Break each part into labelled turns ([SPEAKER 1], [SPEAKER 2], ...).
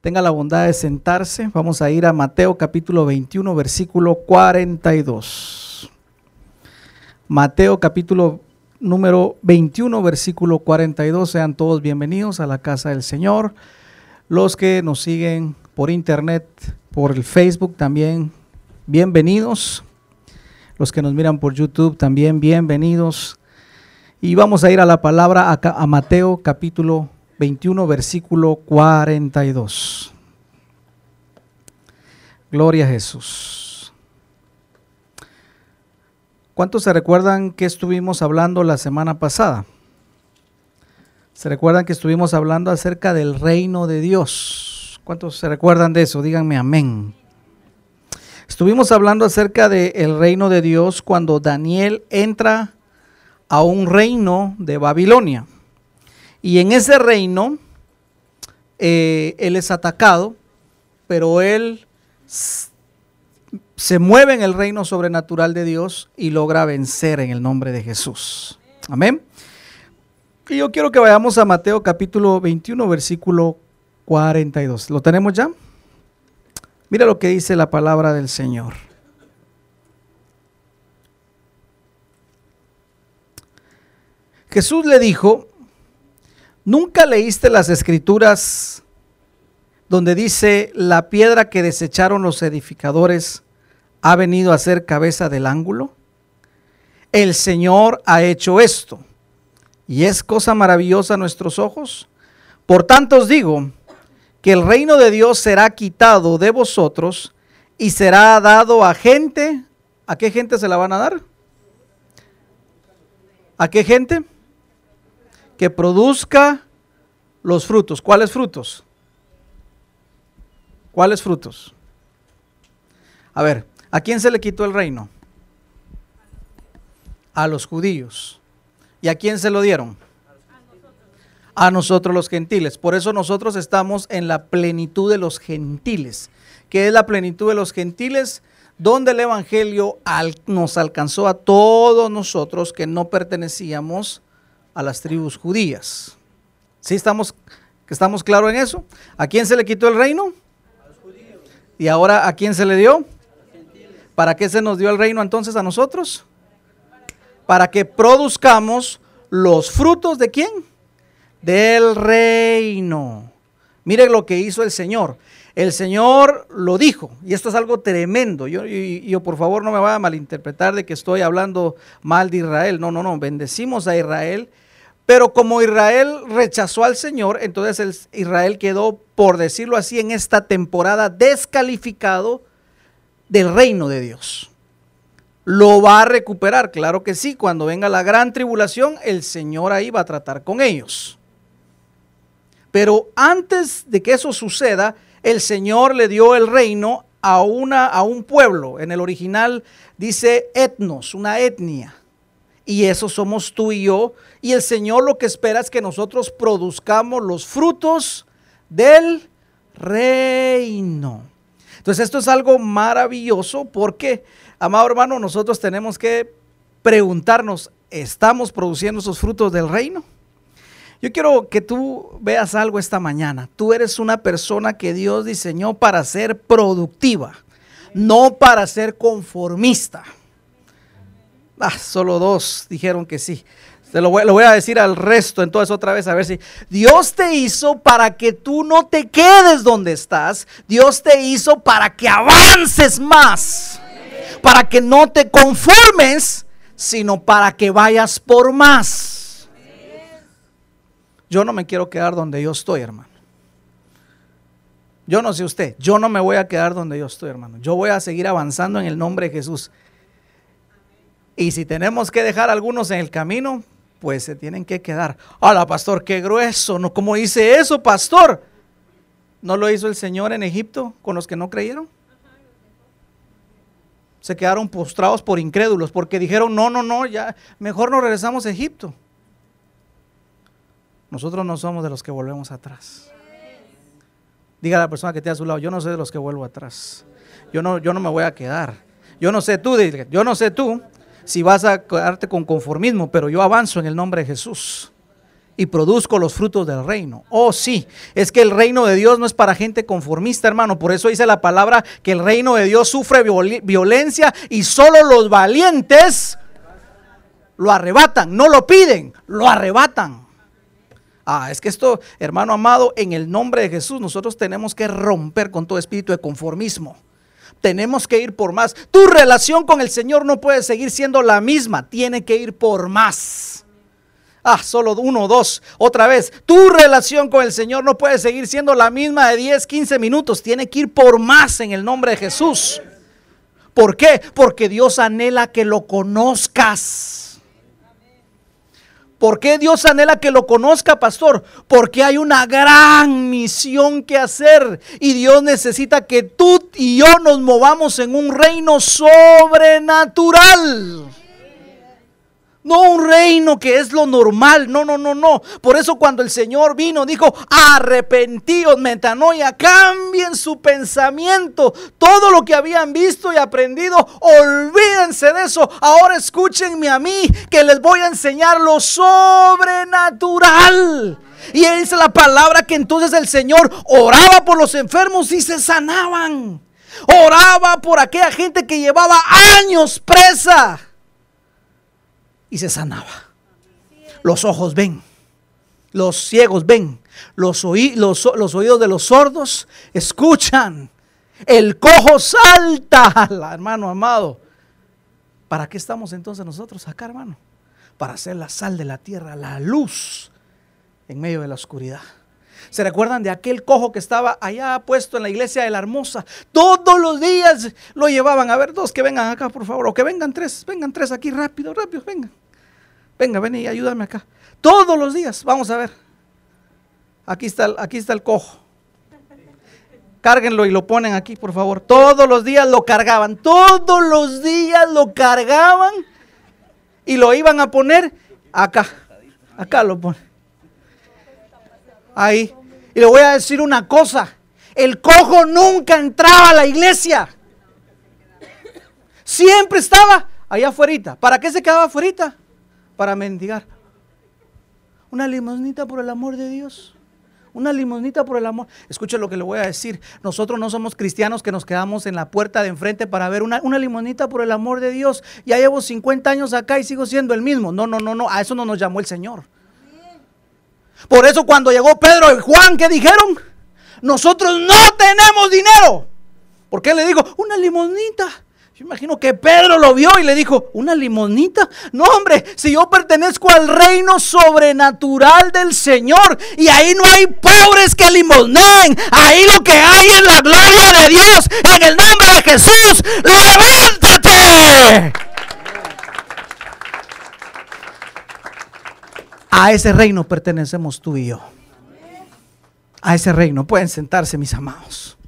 [SPEAKER 1] Tenga la bondad de sentarse. Vamos a ir a Mateo capítulo 21, versículo 42. Mateo capítulo número 21, versículo 42. Sean todos bienvenidos a la casa del Señor. Los que nos siguen por internet, por el Facebook también, bienvenidos. Los que nos miran por YouTube también, bienvenidos. Y vamos a ir a la palabra acá, a Mateo capítulo 21, versículo 42. Gloria a Jesús. ¿Cuántos se recuerdan que estuvimos hablando la semana pasada? ¿Se recuerdan que estuvimos hablando acerca del reino de Dios? ¿Cuántos se recuerdan de eso? Díganme amén. Estuvimos hablando acerca del reino de Dios cuando Daniel entra a un reino de Babilonia. Y en ese reino, eh, él es atacado, pero él se mueve en el reino sobrenatural de Dios y logra vencer en el nombre de Jesús. Amén. Y yo quiero que vayamos a Mateo capítulo 21, versículo 42. ¿Lo tenemos ya? Mira lo que dice la palabra del Señor. Jesús le dijo, ¿Nunca leíste las escrituras donde dice, la piedra que desecharon los edificadores ha venido a ser cabeza del ángulo? El Señor ha hecho esto y es cosa maravillosa a nuestros ojos. Por tanto os digo que el reino de Dios será quitado de vosotros y será dado a gente. ¿A qué gente se la van a dar? ¿A qué gente? Que produzca los frutos. ¿Cuáles frutos? ¿Cuáles frutos? A ver, ¿a quién se le quitó el reino? A los judíos. ¿Y a quién se lo dieron? A nosotros los gentiles. Por eso nosotros estamos en la plenitud de los gentiles. ¿Qué es la plenitud de los gentiles? Donde el Evangelio nos alcanzó a todos nosotros que no pertenecíamos a las tribus judías. ¿Sí estamos, estamos claros en eso? ¿A quién se le quitó el reino? A los judíos. ¿Y ahora a quién se le dio? ¿Para qué se nos dio el reino entonces a nosotros? Para que produzcamos los frutos de quién? Del reino. Mire lo que hizo el Señor. El Señor lo dijo, y esto es algo tremendo. Yo, yo, por favor no me vaya a malinterpretar de que estoy hablando mal de Israel. No, no, no. Bendecimos a Israel pero como Israel rechazó al Señor, entonces Israel quedó, por decirlo así, en esta temporada descalificado del reino de Dios. ¿Lo va a recuperar? Claro que sí. Cuando venga la gran tribulación, el Señor ahí va a tratar con ellos. Pero antes de que eso suceda, el Señor le dio el reino a, una, a un pueblo. En el original dice etnos, una etnia. Y eso somos tú y yo. Y el Señor lo que espera es que nosotros produzcamos los frutos del reino. Entonces esto es algo maravilloso porque, amado hermano, nosotros tenemos que preguntarnos, ¿estamos produciendo esos frutos del reino? Yo quiero que tú veas algo esta mañana. Tú eres una persona que Dios diseñó para ser productiva, no para ser conformista. Ah, solo dos dijeron que sí. Se lo voy, lo voy, a decir al resto entonces otra vez a ver si Dios te hizo para que tú no te quedes donde estás. Dios te hizo para que avances más. Para que no te conformes, sino para que vayas por más. Yo no me quiero quedar donde yo estoy, hermano. Yo no sé usted, yo no me voy a quedar donde yo estoy, hermano. Yo voy a seguir avanzando en el nombre de Jesús. Y si tenemos que dejar algunos en el camino, pues se tienen que quedar. Hola, pastor, qué grueso. ¿No? ¿Cómo dice eso, pastor? ¿No lo hizo el Señor en Egipto con los que no creyeron? Se quedaron postrados por incrédulos porque dijeron, no, no, no, ya mejor nos regresamos a Egipto. Nosotros no somos de los que volvemos atrás. Diga a la persona que esté a su lado, yo no sé de los que vuelvo atrás. Yo no, yo no me voy a quedar. Yo no sé tú, yo no sé tú, si vas a quedarte con conformismo, pero yo avanzo en el nombre de Jesús. y produzco los frutos del reino. Oh, sí, es que el reino de Dios no es para gente conformista, hermano. Por eso dice la palabra que el reino de Dios sufre violencia y solo los valientes lo arrebatan, no lo piden, lo arrebatan. Ah, es que esto, hermano amado, en el nombre de Jesús, nosotros tenemos que romper con todo espíritu de conformismo. Tenemos que ir por más. Tu relación con el Señor no puede seguir siendo la misma, tiene que ir por más. Ah, solo uno o dos. Otra vez, tu relación con el Señor no puede seguir siendo la misma de 10, 15 minutos. Tiene que ir por más en el nombre de Jesús. ¿Por qué? Porque Dios anhela que lo conozcas. ¿Por qué Dios anhela que lo conozca, pastor? Porque hay una gran misión que hacer y Dios necesita que tú y yo nos movamos en un reino sobrenatural. No un reino que es lo normal, no, no, no, no. Por eso cuando el Señor vino dijo, arrepentíos, metanoia, cambien su pensamiento. Todo lo que habían visto y aprendido, olvídense de eso. Ahora escúchenme a mí, que les voy a enseñar lo sobrenatural. Y dice la palabra que entonces el Señor oraba por los enfermos y se sanaban. Oraba por aquella gente que llevaba años presa y se sanaba. Los ojos ven, los ciegos ven, los, los, los oídos de los sordos escuchan, el cojo salta, hermano amado. ¿Para qué estamos entonces nosotros acá, hermano? Para ser la sal de la tierra, la luz en medio de la oscuridad. ¿Se recuerdan de aquel cojo que estaba allá puesto en la iglesia de la Hermosa? Todos los días lo llevaban. A ver, dos que vengan acá, por favor. O que vengan tres. Vengan tres aquí rápido, rápido, vengan. Venga, ven y ayúdame acá. Todos los días, vamos a ver. Aquí está, aquí está el cojo. Cárguenlo y lo ponen aquí, por favor. Todos los días lo cargaban. Todos los días lo cargaban y lo iban a poner acá. Acá lo ponen. Ahí. Y le voy a decir una cosa. El cojo nunca entraba a la iglesia. Siempre estaba allá afuera. ¿Para qué se quedaba afuera? Para mendigar. Una limonita por el amor de Dios. Una limonita por el amor. Escuche lo que le voy a decir. Nosotros no somos cristianos que nos quedamos en la puerta de enfrente para ver una, una por el amor de Dios. Ya llevo 50 años acá y sigo siendo el mismo. No, no, no, no. A eso no nos llamó el Señor. Por eso cuando llegó Pedro y Juan, ¿qué dijeron? Nosotros no tenemos dinero. ¿Por qué le digo? Una limonita. Yo imagino que Pedro lo vio y le dijo, ¿una limonita? No, hombre, si yo pertenezco al reino sobrenatural del Señor y ahí no hay pobres que limoneen, ahí lo que hay es la gloria de Dios. En el nombre de Jesús, levántate. A ese reino pertenecemos tú y yo. A ese reino. Pueden sentarse, mis amados.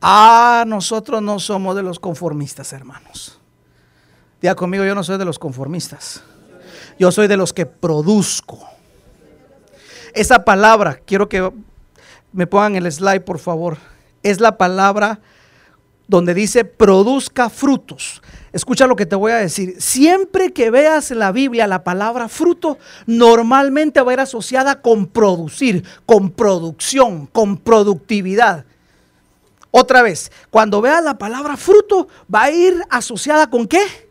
[SPEAKER 1] Ah, nosotros no somos de los conformistas, hermanos. Diga conmigo, yo no soy de los conformistas. Yo soy de los que produzco. Esa palabra, quiero que me pongan el slide, por favor. Es la palabra donde dice produzca frutos. Escucha lo que te voy a decir. Siempre que veas en la Biblia la palabra fruto, normalmente va a ir asociada con producir, con producción, con productividad. Otra vez, cuando veas la palabra fruto, va a ir asociada con qué?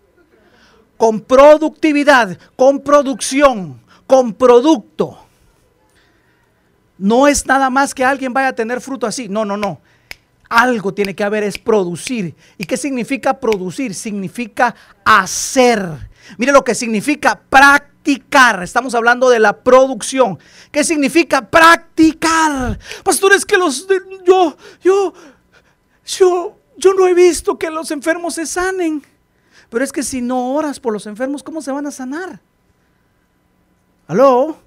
[SPEAKER 1] Con productividad, con producción, con producto. No es nada más que alguien vaya a tener fruto así. No, no, no. Algo tiene que haber, es producir. ¿Y qué significa producir? Significa hacer. Mire lo que significa practicar. Estamos hablando de la producción. ¿Qué significa practicar? Pastores, que los yo yo yo yo no he visto que los enfermos se sanen. Pero es que si no oras por los enfermos, ¿cómo se van a sanar? ¿Aló?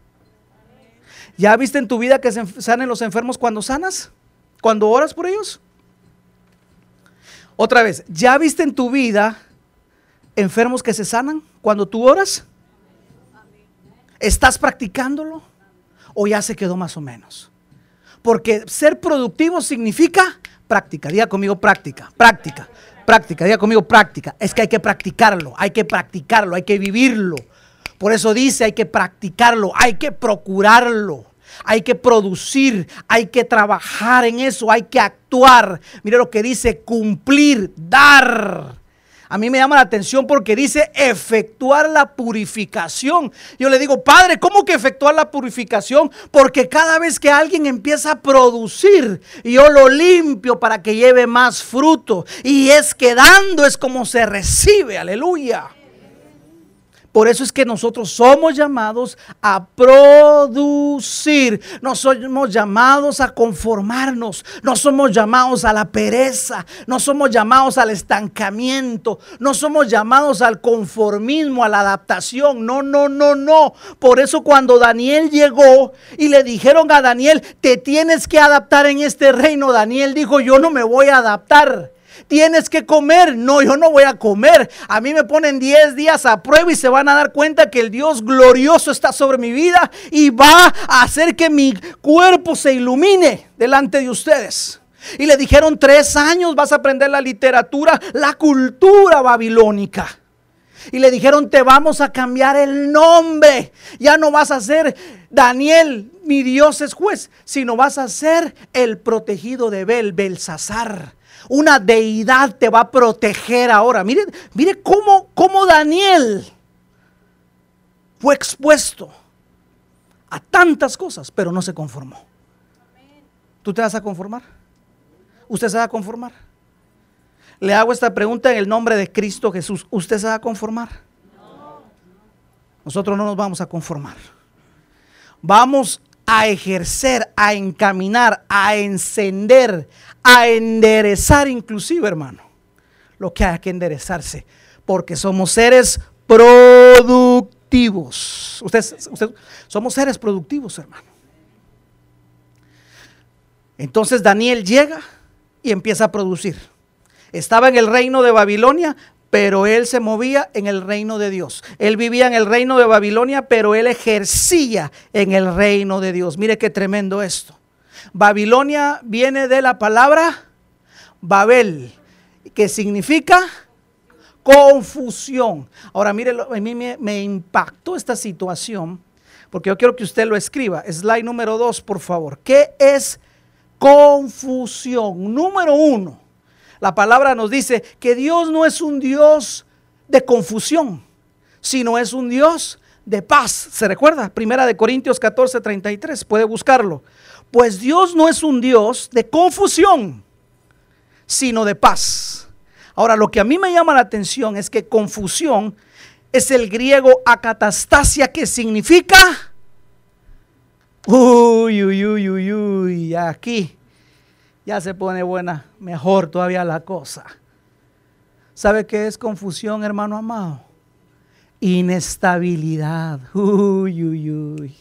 [SPEAKER 1] ¿Ya viste en tu vida que se sanen los enfermos cuando sanas? ¿Cuando oras por ellos? Otra vez, ¿ya viste en tu vida enfermos que se sanan cuando tú oras? ¿Estás practicándolo? ¿O ya se quedó más o menos? Porque ser productivo significa práctica. Diga conmigo práctica, práctica, práctica. Diga conmigo práctica. Es que hay que practicarlo, hay que practicarlo, hay que vivirlo. Por eso dice, hay que practicarlo, hay que procurarlo. Hay que producir, hay que trabajar en eso, hay que actuar. Mire lo que dice, cumplir, dar. A mí me llama la atención porque dice efectuar la purificación. Yo le digo, Padre, ¿cómo que efectuar la purificación? Porque cada vez que alguien empieza a producir, yo lo limpio para que lleve más fruto. Y es que dando es como se recibe, aleluya. Por eso es que nosotros somos llamados a producir. No somos llamados a conformarnos. No somos llamados a la pereza. No somos llamados al estancamiento. No somos llamados al conformismo, a la adaptación. No, no, no, no. Por eso cuando Daniel llegó y le dijeron a Daniel, te tienes que adaptar en este reino, Daniel dijo, yo no me voy a adaptar tienes que comer. No, yo no voy a comer. A mí me ponen 10 días a prueba y se van a dar cuenta que el Dios glorioso está sobre mi vida y va a hacer que mi cuerpo se ilumine delante de ustedes. Y le dijeron, tres años vas a aprender la literatura, la cultura babilónica. Y le dijeron, te vamos a cambiar el nombre. Ya no vas a ser Daniel, mi Dios es juez, sino vas a ser el protegido de Bel, Belsasar. Una deidad te va a proteger ahora. Mire, mire cómo, cómo Daniel fue expuesto a tantas cosas, pero no se conformó. ¿Tú te vas a conformar? ¿Usted se va a conformar? Le hago esta pregunta en el nombre de Cristo Jesús. ¿Usted se va a conformar? Nosotros no nos vamos a conformar. Vamos a ejercer, a encaminar, a encender, a enderezar inclusive, hermano, lo que hay que enderezarse, porque somos seres productivos. Usted, somos seres productivos, hermano. Entonces Daniel llega y empieza a producir. Estaba en el reino de Babilonia, pero él se movía en el reino de Dios. Él vivía en el reino de Babilonia, pero él ejercía en el reino de Dios. Mire qué tremendo esto. Babilonia viene de la palabra Babel, que significa confusión. Ahora, mire, a mí me, impactó esta situación, porque yo quiero que usted lo escriba. Slide número dos, por favor. ¿Qué es confusión? Número uno, la palabra nos dice que Dios no es un Dios de confusión, sino es un Dios de paz. ¿Se recuerda? Primera de Corintios 14, 33. Puede buscarlo. Pues Dios no es un Dios de confusión, sino de paz. Ahora, lo que a mí me llama la atención es que confusión es el griego acatastasia que significa... Uy, uy, uy, uy, uy, aquí ya se pone buena, mejor todavía la cosa. ¿Sabe qué es confusión, hermano amado? Inestabilidad. Uy, uy, uy.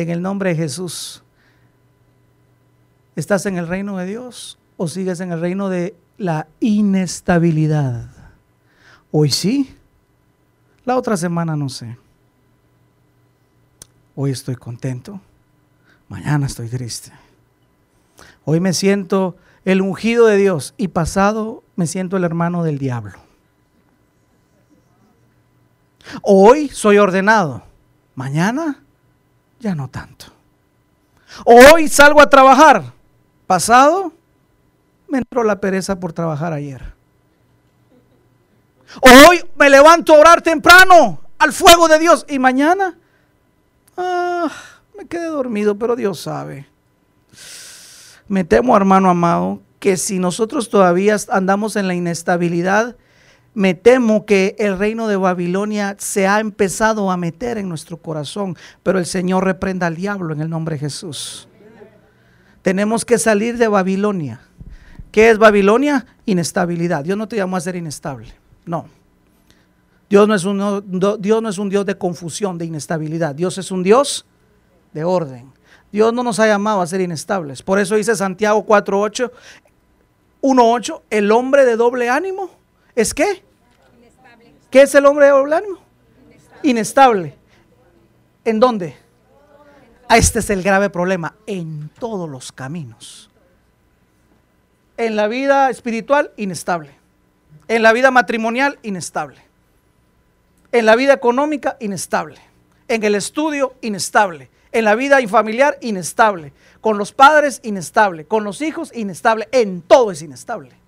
[SPEAKER 1] En el nombre de Jesús. ¿Estás en el reino de Dios o sigues en el reino de la inestabilidad? Hoy sí, la otra semana no sé. Hoy estoy contento, mañana estoy triste. Hoy me siento el ungido de Dios y pasado me siento el hermano del diablo. Hoy soy ordenado, mañana ya no tanto. Hoy salgo a trabajar, pasado me entró la pereza por trabajar ayer. Hoy me levanto a orar temprano al fuego de Dios y mañana ah, me quedé dormido, pero Dios sabe. Me temo, hermano amado, que si nosotros todavía andamos en la inestabilidad, me temo que el reino de Babilonia se ha empezado a meter en nuestro corazón, pero el Señor reprenda al diablo en el nombre de Jesús. Tenemos que salir de Babilonia. ¿Qué es Babilonia? Inestabilidad. Dios no te llamó a ser inestable. No. Dios no, es un, Dios no es un Dios de confusión, de inestabilidad. Dios es un Dios de orden. Dios no nos ha llamado a ser inestables. Por eso dice Santiago 4.8, 1.8, el hombre de doble ánimo ¿Es qué? ¿Qué es el hombre de doble Inestable. Inestable. ¿En dónde? Ah, este es el grave problema. En todos los caminos. En la vida espiritual, inestable. En la vida matrimonial, inestable. En la vida económica, inestable. En el estudio, inestable. En la vida familiar, inestable. Con los padres, inestable. Con los hijos, inestable. En todo es inestable.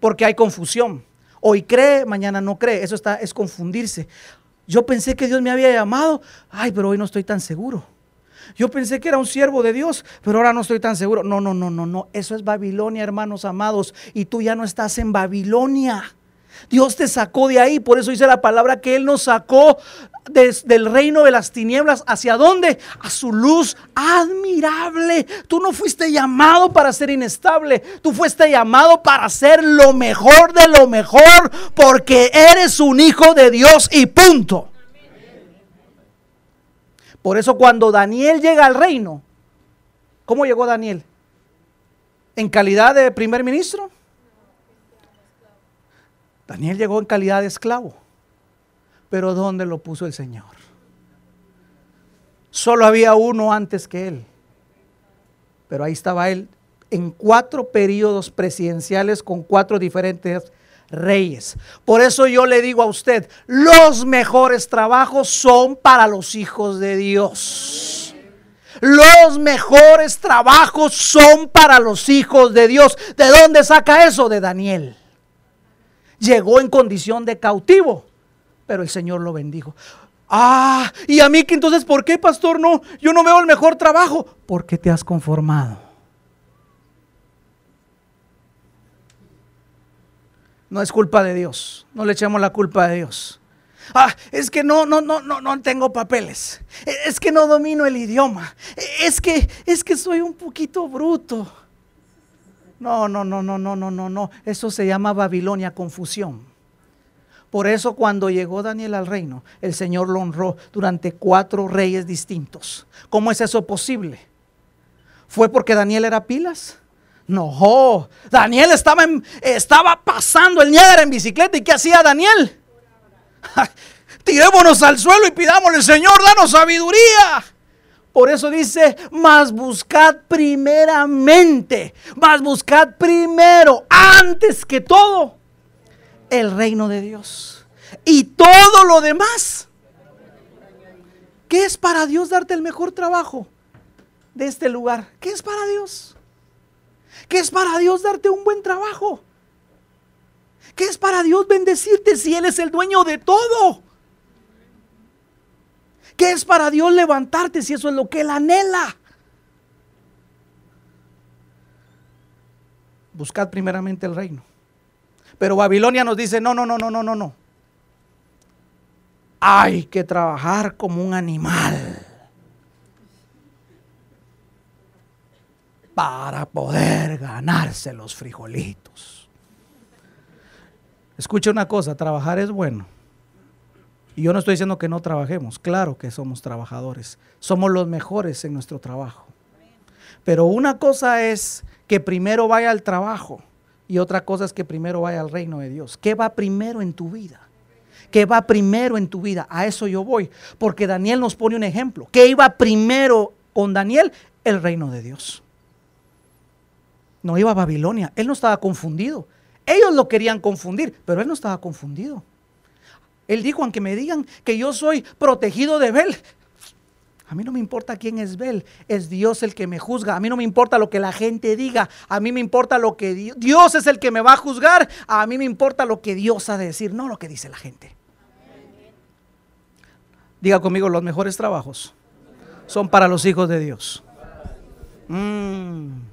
[SPEAKER 1] Porque hay confusión. Hoy cree, mañana no cree. Eso está, es confundirse. Yo pensé que Dios me había llamado. Ay, pero hoy no estoy tan seguro. Yo pensé que era un siervo de Dios, pero ahora no estoy tan seguro. No, no, no, no, no. Eso es Babilonia, hermanos amados. Y tú ya no estás en Babilonia. Dios te sacó de ahí. Por eso dice la palabra que Él nos sacó desde el reino de las tinieblas. ¿Hacia dónde? A su luz admirable. Tú no fuiste llamado para ser inestable. Tú fuiste llamado para ser lo mejor de lo mejor. Porque eres un hijo de Dios y punto. Por eso cuando Daniel llega al reino, ¿cómo llegó Daniel? ¿En calidad de primer ministro? Daniel llegó en calidad de esclavo. Pero ¿dónde lo puso el Señor? Solo había uno antes que él. Pero ahí estaba él en cuatro periodos presidenciales con cuatro diferentes reyes. Por eso yo le digo a usted, los mejores trabajos son para los hijos de Dios. Los mejores trabajos son para los hijos de Dios. ¿De dónde saca eso? De Daniel. Llegó en condición de cautivo, pero el Señor lo bendijo. Ah, y a mí que entonces, ¿por qué, pastor? No, yo no veo el mejor trabajo. Porque te has conformado. No es culpa de Dios. No le echemos la culpa a Dios. Ah, es que no, no, no, no, no tengo papeles. Es que no domino el idioma. Es que, es que soy un poquito bruto. No, no, no, no, no, no, no, no. Eso se llama Babilonia, confusión. Por eso cuando llegó Daniel al reino, el Señor lo honró durante cuatro reyes distintos. ¿Cómo es eso posible? ¿Fue porque Daniel era pilas? No, Daniel estaba, estaba pasando el Niágara en bicicleta. ¿Y qué hacía Daniel? Tirémonos al suelo y pidámosle, Señor, danos sabiduría. Por eso dice, más buscad primeramente, más buscad primero, antes que todo, el reino de Dios. Y todo lo demás. ¿Qué es para Dios darte el mejor trabajo de este lugar? ¿Qué es para Dios? ¿Qué es para Dios darte un buen trabajo? ¿Qué es para Dios bendecirte si Él es el dueño de todo? ¿Qué es para Dios levantarte si eso es lo que Él anhela? Buscad primeramente el reino. Pero Babilonia nos dice, no, no, no, no, no, no, no. Hay que trabajar como un animal. para poder ganarse los frijolitos. Escucha una cosa, trabajar es bueno. Y yo no estoy diciendo que no trabajemos, claro que somos trabajadores, somos los mejores en nuestro trabajo. Pero una cosa es que primero vaya al trabajo y otra cosa es que primero vaya al reino de Dios. ¿Qué va primero en tu vida? ¿Qué va primero en tu vida? A eso yo voy, porque Daniel nos pone un ejemplo. ¿Qué iba primero con Daniel? El reino de Dios no iba a Babilonia. Él no estaba confundido. Ellos lo querían confundir, pero él no estaba confundido. Él dijo, aunque me digan que yo soy protegido de Bel, a mí no me importa quién es Bel, es Dios el que me juzga. A mí no me importa lo que la gente diga, a mí me importa lo que Dios, es el que me va a juzgar, a mí me importa lo que Dios ha de decir, no lo que dice la gente. Diga conmigo, los mejores trabajos son para los hijos de Dios. Mm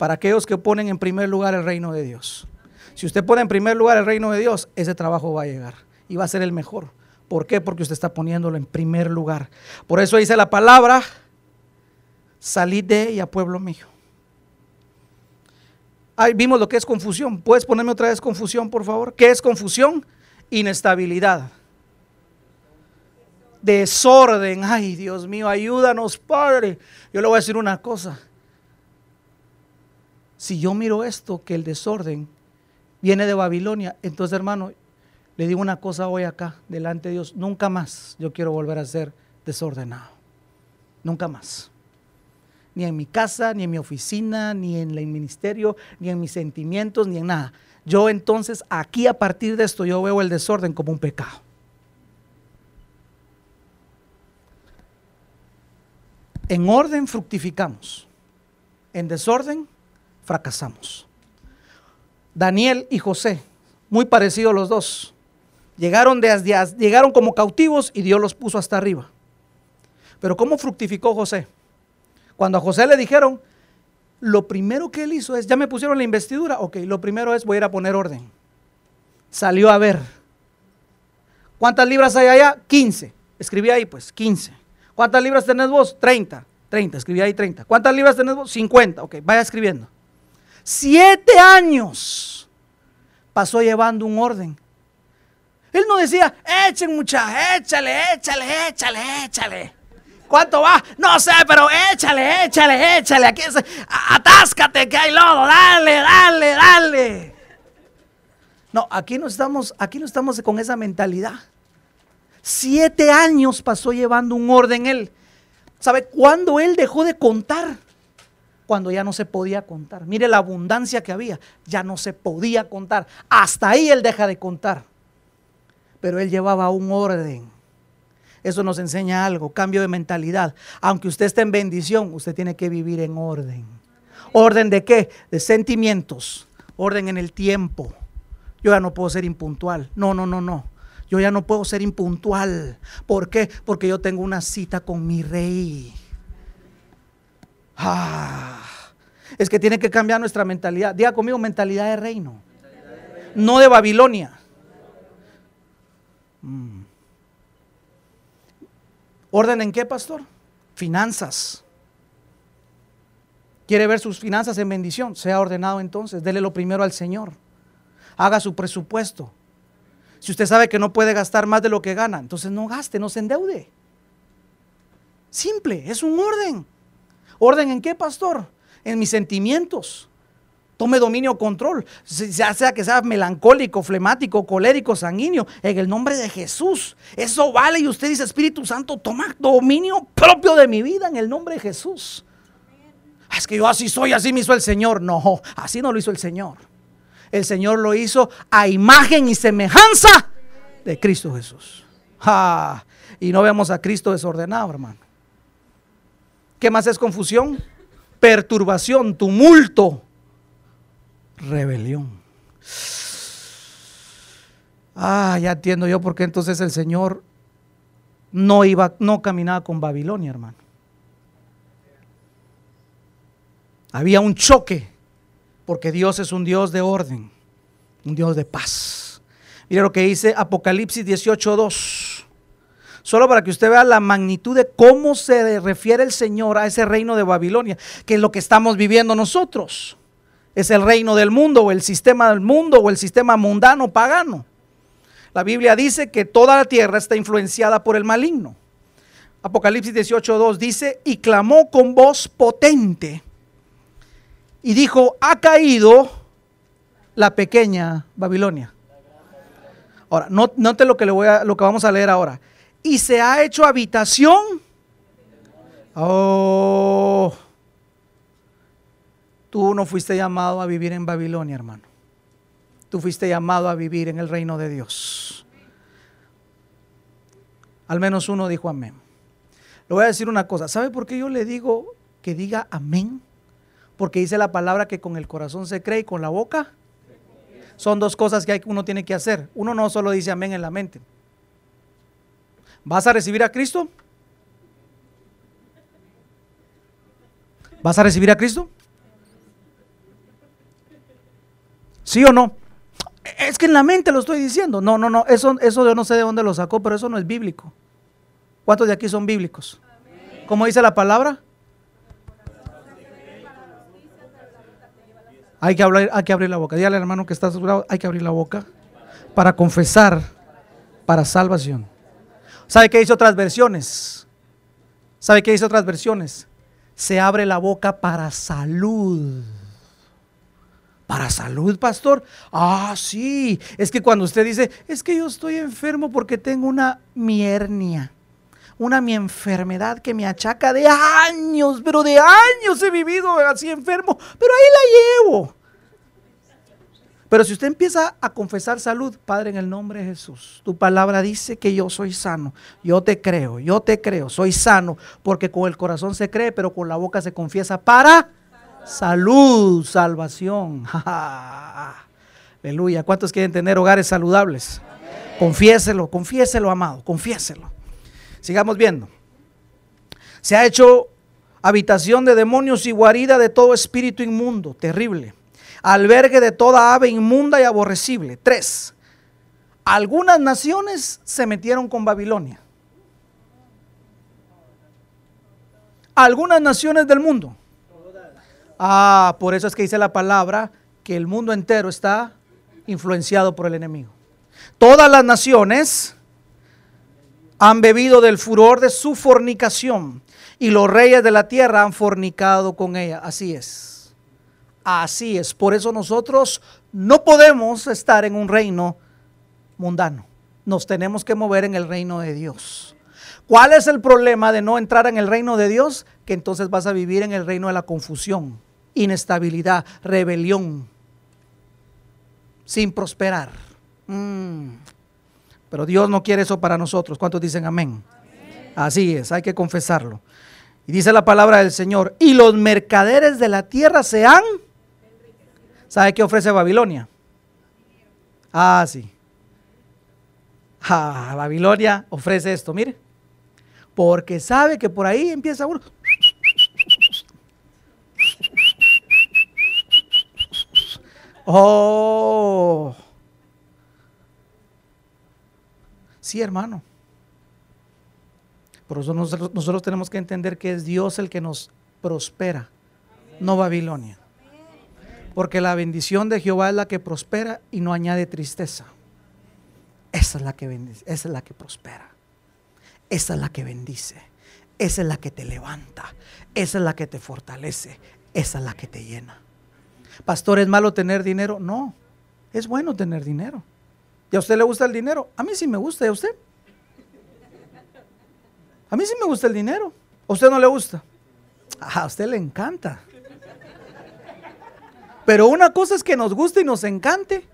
[SPEAKER 1] para aquellos que ponen en primer lugar el reino de Dios. Si usted pone en primer lugar el reino de Dios, ese trabajo va a llegar y va a ser el mejor. ¿Por qué? Porque usted está poniéndolo en primer lugar. Por eso dice la palabra, salid de ella, pueblo mío. Ahí vimos lo que es confusión. ¿Puedes ponerme otra vez confusión, por favor? ¿Qué es confusión? Inestabilidad. Desorden. Ay, Dios mío, ayúdanos, Padre. Yo le voy a decir una cosa si yo miro esto, que el desorden viene de Babilonia, entonces hermano, le digo una cosa hoy acá, delante de Dios, nunca más yo quiero volver a ser desordenado. Nunca más. Ni en mi casa, ni en mi oficina, ni en el ministerio, ni en mis sentimientos, ni en nada. yo entonces aquí a partir de esto yo veo el desorden como un pecado. En orden fructificamos, en desorden fracasamos. Daniel y José, muy parecidos los dos, llegaron, desde, llegaron como cautivos y Dios los puso hasta arriba. Pero ¿cómo fructificó José? Cuando a José le dijeron, lo primero que él hizo es, ya me pusieron la investidura, ok, lo primero es voy a ir a poner orden. Salió a ver. ¿Cuántas libras hay allá? 15. Escribí ahí pues, 15. ¿Cuántas libras tenés vos? 30. 30, escribí ahí 30. ¿Cuántas libras tenés vos? 50. Ok, vaya escribiendo. Siete años pasó llevando un orden. Él no decía, echen mucha, échale, échale, échale, échale. ¿Cuánto va? No sé, pero échale, échale, échale. Aquí atáscate que hay lodo. Dale, dale, dale. No, aquí no estamos, aquí no estamos con esa mentalidad. Siete años pasó llevando un orden él. ¿Sabe cuándo él dejó de contar? Cuando ya no se podía contar. Mire la abundancia que había. Ya no se podía contar. Hasta ahí él deja de contar. Pero él llevaba un orden. Eso nos enseña algo, cambio de mentalidad. Aunque usted esté en bendición, usted tiene que vivir en orden. ¿Orden de qué? De sentimientos. Orden en el tiempo. Yo ya no puedo ser impuntual. No, no, no, no. Yo ya no puedo ser impuntual. ¿Por qué? Porque yo tengo una cita con mi rey. Ah, es que tiene que cambiar nuestra mentalidad. Diga conmigo, mentalidad de reino. No de Babilonia. Mm. ¿Orden en qué, pastor? Finanzas. ¿Quiere ver sus finanzas en bendición? Sea ordenado entonces. Dele lo primero al Señor. Haga su presupuesto. Si usted sabe que no puede gastar más de lo que gana, entonces no gaste, no se endeude. Simple, es un orden. ¿Orden en qué, pastor? En mis sentimientos. Tome dominio control, ya sea que sea melancólico, flemático, colérico, sanguíneo, en el nombre de Jesús. Eso vale y usted dice, Espíritu Santo, toma dominio propio de mi vida en el nombre de Jesús. Ah, es que yo así soy, así me hizo el Señor. No, así no lo hizo el Señor el Señor lo hizo a imagen y semejanza de Cristo Jesús. y no vemos a Cristo desordenado, hermano. ¿Qué más es confusión? Perturbación, tumulto, rebelión. Ah, ya entiendo yo por qué entonces el Señor no iba, no caminaba con Babilonia, hermano. Había un choque porque Dios es un Dios de orden, un Dios de paz. Mire lo que dice Apocalipsis 18.2. Solo para que usted vea la magnitud de cómo se refiere el Señor a ese reino de Babilonia, que es lo que estamos viviendo nosotros. Es el reino del mundo o el sistema del mundo o el sistema mundano pagano. La Biblia dice que toda la tierra está influenciada por el maligno. Apocalipsis 18.2 dice, y clamó con voz potente y dijo, ha caído la pequeña Babilonia. Ahora, note lo que, le voy a, lo que vamos a leer ahora. Y se ha hecho habitación. Oh, tú no fuiste llamado a vivir en Babilonia, hermano. Tú fuiste llamado a vivir en el reino de Dios. Al menos uno dijo amén. Le voy a decir una cosa. ¿Sabe por qué yo le digo que diga amén? Porque dice la palabra que con el corazón se cree y con la boca. Son dos cosas que uno tiene que hacer. Uno no solo dice amén en la mente. ¿Vas a recibir a Cristo? ¿Vas a recibir a Cristo? ¿Sí o no? Es que en la mente lo estoy diciendo. No, no, no. Eso, eso yo no sé de dónde lo sacó, pero eso no es bíblico. ¿Cuántos de aquí son bíblicos? ¿Cómo dice la palabra? Hay que, hablar, hay que abrir la boca. Dígale al hermano que está asegurado, hay que abrir la boca para confesar, para salvación. ¿Sabe qué dice otras versiones? ¿Sabe qué dice otras versiones? Se abre la boca para salud. Para salud, pastor. Ah, sí. Es que cuando usted dice, es que yo estoy enfermo porque tengo una miernia una mi enfermedad que me achaca de años, pero de años he vivido así enfermo, pero ahí la llevo. Pero si usted empieza a confesar salud, Padre, en el nombre de Jesús, tu palabra dice que yo soy sano. Yo te creo, yo te creo, soy sano, porque con el corazón se cree, pero con la boca se confiesa para salud, salvación. Aleluya. ¿Cuántos quieren tener hogares saludables? Confiéselo, confiéselo, amado, confiéselo. Sigamos viendo. Se ha hecho habitación de demonios y guarida de todo espíritu inmundo, terrible albergue de toda ave inmunda y aborrecible. Tres, algunas naciones se metieron con Babilonia. Algunas naciones del mundo. Ah, por eso es que dice la palabra que el mundo entero está influenciado por el enemigo. Todas las naciones han bebido del furor de su fornicación y los reyes de la tierra han fornicado con ella. Así es. Así es, por eso nosotros no podemos estar en un reino mundano. Nos tenemos que mover en el reino de Dios. ¿Cuál es el problema de no entrar en el reino de Dios? Que entonces vas a vivir en el reino de la confusión, inestabilidad, rebelión, sin prosperar. Mm. Pero Dios no quiere eso para nosotros. ¿Cuántos dicen amén? Así es, hay que confesarlo. Y dice la palabra del Señor, y los mercaderes de la tierra se han ¿Sabe qué ofrece Babilonia? Ah, sí. Ah, Babilonia ofrece esto, mire. Porque sabe que por ahí empieza uno. Oh. Sí, hermano. Por eso nosotros, tenemos que entender que es Dios el que nos prospera, no Babilonia. Porque la bendición de Jehová es la que prospera y no añade tristeza. Esa es la que bendice, esa es la que prospera. Esa es la que bendice. Esa es la que te levanta. Esa es la que te fortalece. Esa es la que te llena. Pastor, ¿es malo tener dinero? No, es bueno tener dinero. ¿Y a usted le gusta el dinero? A mí sí me gusta. ¿Y a usted? A mí sí me gusta el dinero. ¿A usted no le gusta? a usted le encanta. Pero una cosa es que nos guste y nos encante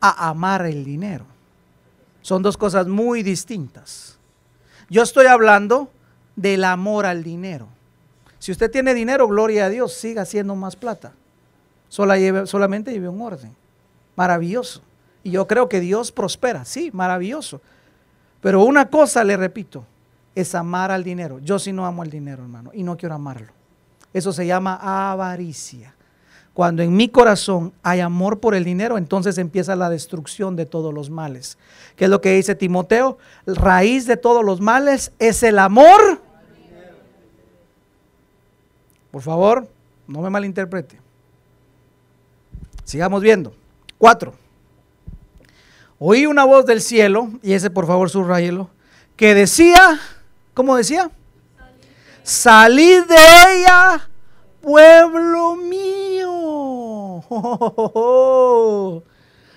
[SPEAKER 1] a amar el dinero. Son dos cosas muy distintas. Yo estoy hablando del amor al dinero. Si usted tiene dinero, gloria a Dios, siga haciendo más plata. Solamente lleve un orden. Maravilloso. Y yo creo que Dios prospera, sí, maravilloso. Pero una cosa, le repito, es amar al dinero. Yo sí no amo el dinero, hermano, y no quiero amarlo. Eso se llama avaricia. Cuando en mi corazón hay amor por el dinero, entonces empieza la destrucción de todos los males. ¿Qué es lo que dice Timoteo? Raíz de todos los males es el amor. Por favor, no me malinterprete. Sigamos viendo. Cuatro. Oí una voz del cielo, y ese por favor subrayelo, que decía, ¿cómo decía? Salid de ella pueblo mío.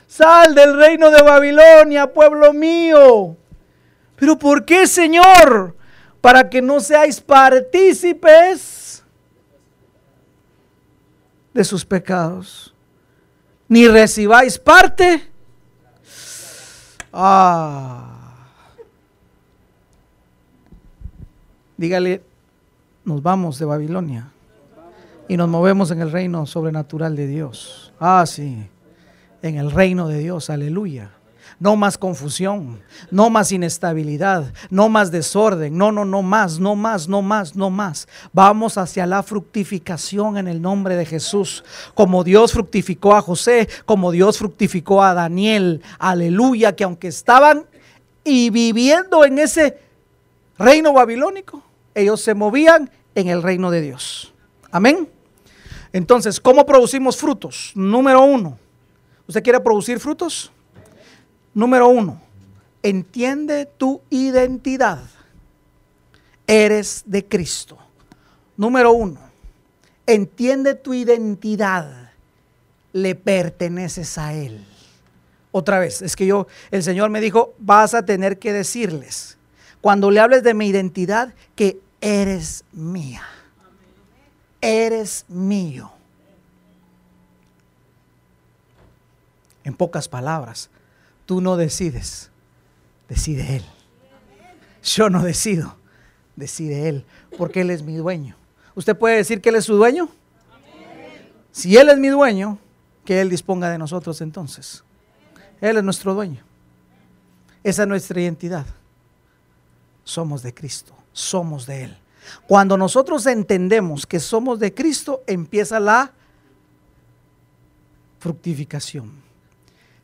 [SPEAKER 1] Sal del reino de Babilonia, pueblo mío. Pero ¿por qué, Señor? Para que no seáis partícipes de sus pecados, ni recibáis parte. Ah. Dígale, nos vamos de Babilonia y nos movemos en el reino sobrenatural de Dios. Ah, sí, en el reino de Dios, aleluya. No más confusión, no más inestabilidad, no más desorden, no, no, no más, no más, no más, no más. Vamos hacia la fructificación en el nombre de Jesús. Como Dios fructificó a José, como Dios fructificó a Daniel, aleluya, que aunque estaban y viviendo en ese reino babilónico, ellos se movían en el reino de Dios. Amén. Entonces, ¿cómo producimos frutos? Número uno, ¿usted quiere producir frutos? Número uno, entiende tu identidad. Eres de Cristo. Número uno, entiende tu identidad. Le perteneces a Él. Otra vez, es que yo, el Señor me dijo, vas a tener que decirles, cuando le hables de mi identidad, que eres mía eres mío. En pocas palabras, tú no decides, decide Él. Yo no decido, decide Él, porque Él es mi dueño. ¿Usted puede decir que Él es su dueño? Si Él es mi dueño, que Él disponga de nosotros entonces. Él es nuestro dueño. Esa es nuestra identidad. Somos de Cristo, somos de Él. Cuando nosotros entendemos que somos de Cristo, empieza la fructificación,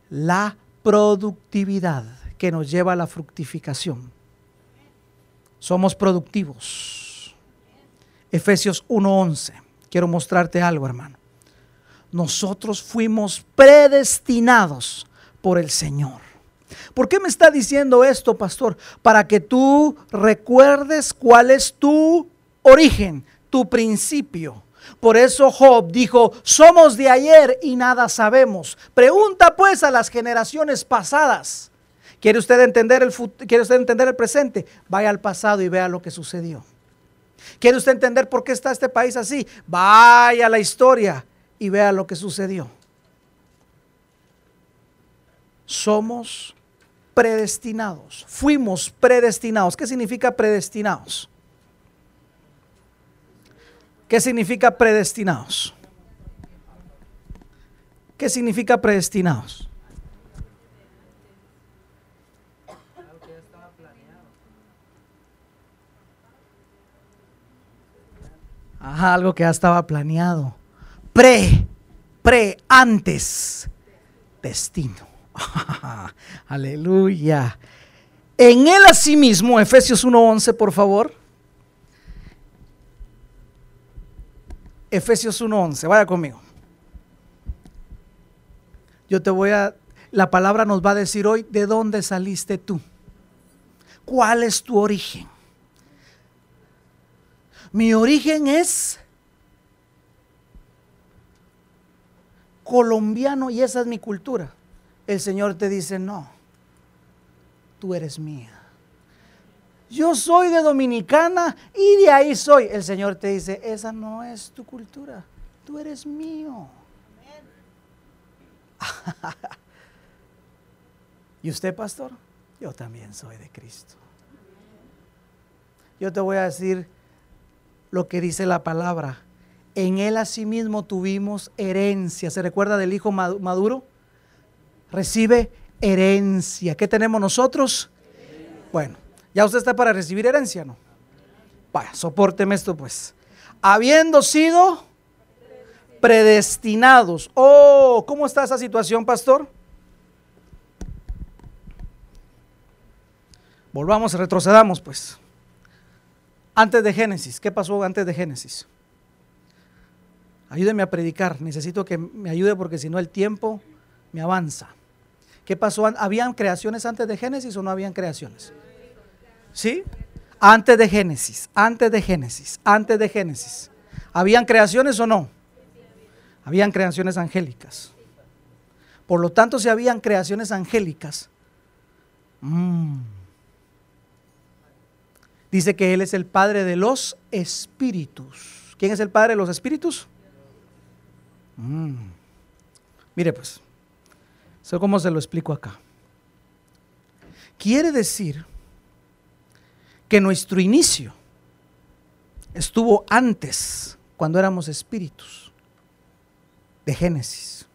[SPEAKER 1] la productividad que nos lleva a la fructificación. Somos productivos. Efesios 1:11. Quiero mostrarte algo, hermano. Nosotros fuimos predestinados por el Señor. ¿Por qué me está diciendo esto, pastor? Para que tú recuerdes cuál es tu origen, tu principio. Por eso Job dijo, somos de ayer y nada sabemos. Pregunta pues a las generaciones pasadas. ¿Quiere usted entender el, ¿quiere usted entender el presente? Vaya al pasado y vea lo que sucedió. ¿Quiere usted entender por qué está este país así? Vaya a la historia y vea lo que sucedió. Somos predestinados, fuimos predestinados. ¿Qué significa predestinados? ¿Qué significa predestinados? ¿Qué significa predestinados? Ajá, algo que ya estaba planeado. Pre, pre, antes, destino. Aleluya. En él asimismo, Efesios 1.11, por favor. Efesios 1.11, vaya conmigo. Yo te voy a, la palabra nos va a decir hoy, ¿de dónde saliste tú? ¿Cuál es tu origen? Mi origen es colombiano y esa es mi cultura el Señor te dice, no, tú eres mía. Yo soy de Dominicana y de ahí soy. El Señor te dice, esa no es tu cultura, tú eres mío. ¿Y usted, pastor? Yo también soy de Cristo. Yo te voy a decir lo que dice la palabra. En él asimismo tuvimos herencia. ¿Se recuerda del hijo maduro? recibe herencia. ¿Qué tenemos nosotros? Bueno, ya usted está para recibir herencia, ¿no? Vaya, soporteme esto pues. Habiendo sido predestinados. Oh, ¿cómo está esa situación, pastor? Volvamos, retrocedamos pues. Antes de Génesis, ¿qué pasó antes de Génesis? Ayúdeme a predicar, necesito que me ayude porque si no el tiempo me avanza. ¿Qué pasó? ¿Habían creaciones antes de Génesis o no habían creaciones? ¿Sí? Antes de Génesis, antes de Génesis, antes de Génesis. ¿Habían creaciones o no? Habían creaciones angélicas. Por lo tanto, si habían creaciones angélicas, mm, dice que Él es el Padre de los espíritus. ¿Quién es el Padre de los espíritus? Mm. Mire pues, ¿Cómo se lo explico acá? Quiere decir que nuestro inicio estuvo antes, cuando éramos espíritus, de Génesis.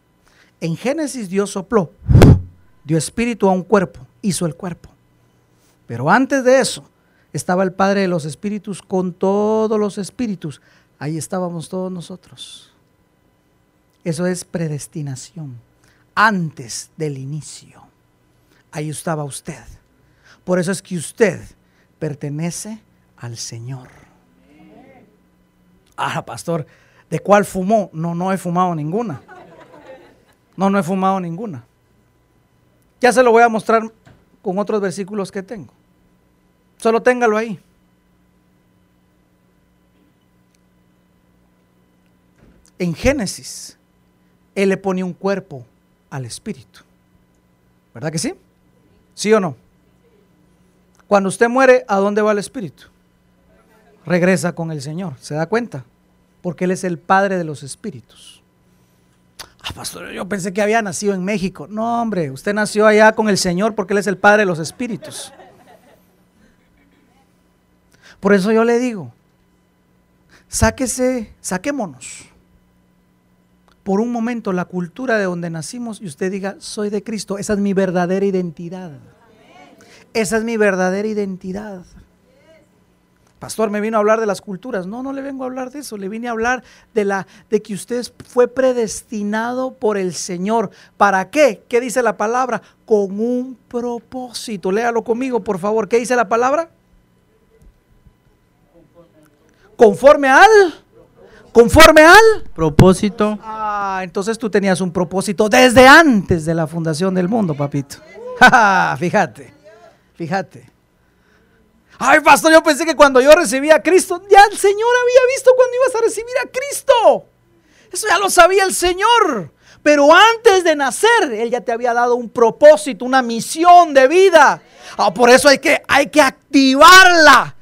[SPEAKER 1] En Génesis Dios sopló, dio espíritu a un cuerpo, hizo el cuerpo. Pero antes de eso estaba el Padre de los Espíritus con todos los espíritus. Ahí estábamos todos nosotros. Eso es predestinación antes del inicio. Ahí estaba usted. Por eso es que usted pertenece al Señor. Ah, pastor, ¿de cuál fumó? No, no he fumado ninguna. No, no he fumado ninguna. Ya se lo voy a mostrar con otros versículos que tengo. Solo téngalo ahí. En Génesis, Él le pone un cuerpo al Espíritu. ¿Verdad que sí? ¿Sí o no? Cuando usted muere, ¿a dónde va el Espíritu? Regresa con el Señor. ¿Se da cuenta? Porque Él es el Padre de los Espíritus. Ah, pastor, yo pensé que había nacido en México. No, hombre, usted nació allá con el Señor porque Él es el Padre de los Espíritus. Por eso yo le digo, sáquese, saquémonos por un momento la cultura de donde nacimos y usted diga, soy de Cristo, esa es mi verdadera identidad. Esa es mi verdadera identidad. Pastor, me vino a hablar de las culturas. No, no le vengo a hablar de eso. Le vine a hablar de la de que usted fue predestinado por el Señor. ¿Para qué? ¿Qué dice la palabra? Con un propósito. Léalo conmigo, por favor. ¿Qué dice la palabra? Conforme al conforme al
[SPEAKER 2] propósito.
[SPEAKER 1] Ah, entonces tú tenías un propósito desde antes de la fundación del mundo, papito. fíjate. Fíjate. Ay, pastor, yo pensé que cuando yo recibí a Cristo, ya el Señor había visto cuando ibas a recibir a Cristo. Eso ya lo sabía el Señor. Pero antes de nacer, Él ya te había dado un propósito, una misión de vida. Ah, por eso hay que, hay que activarla.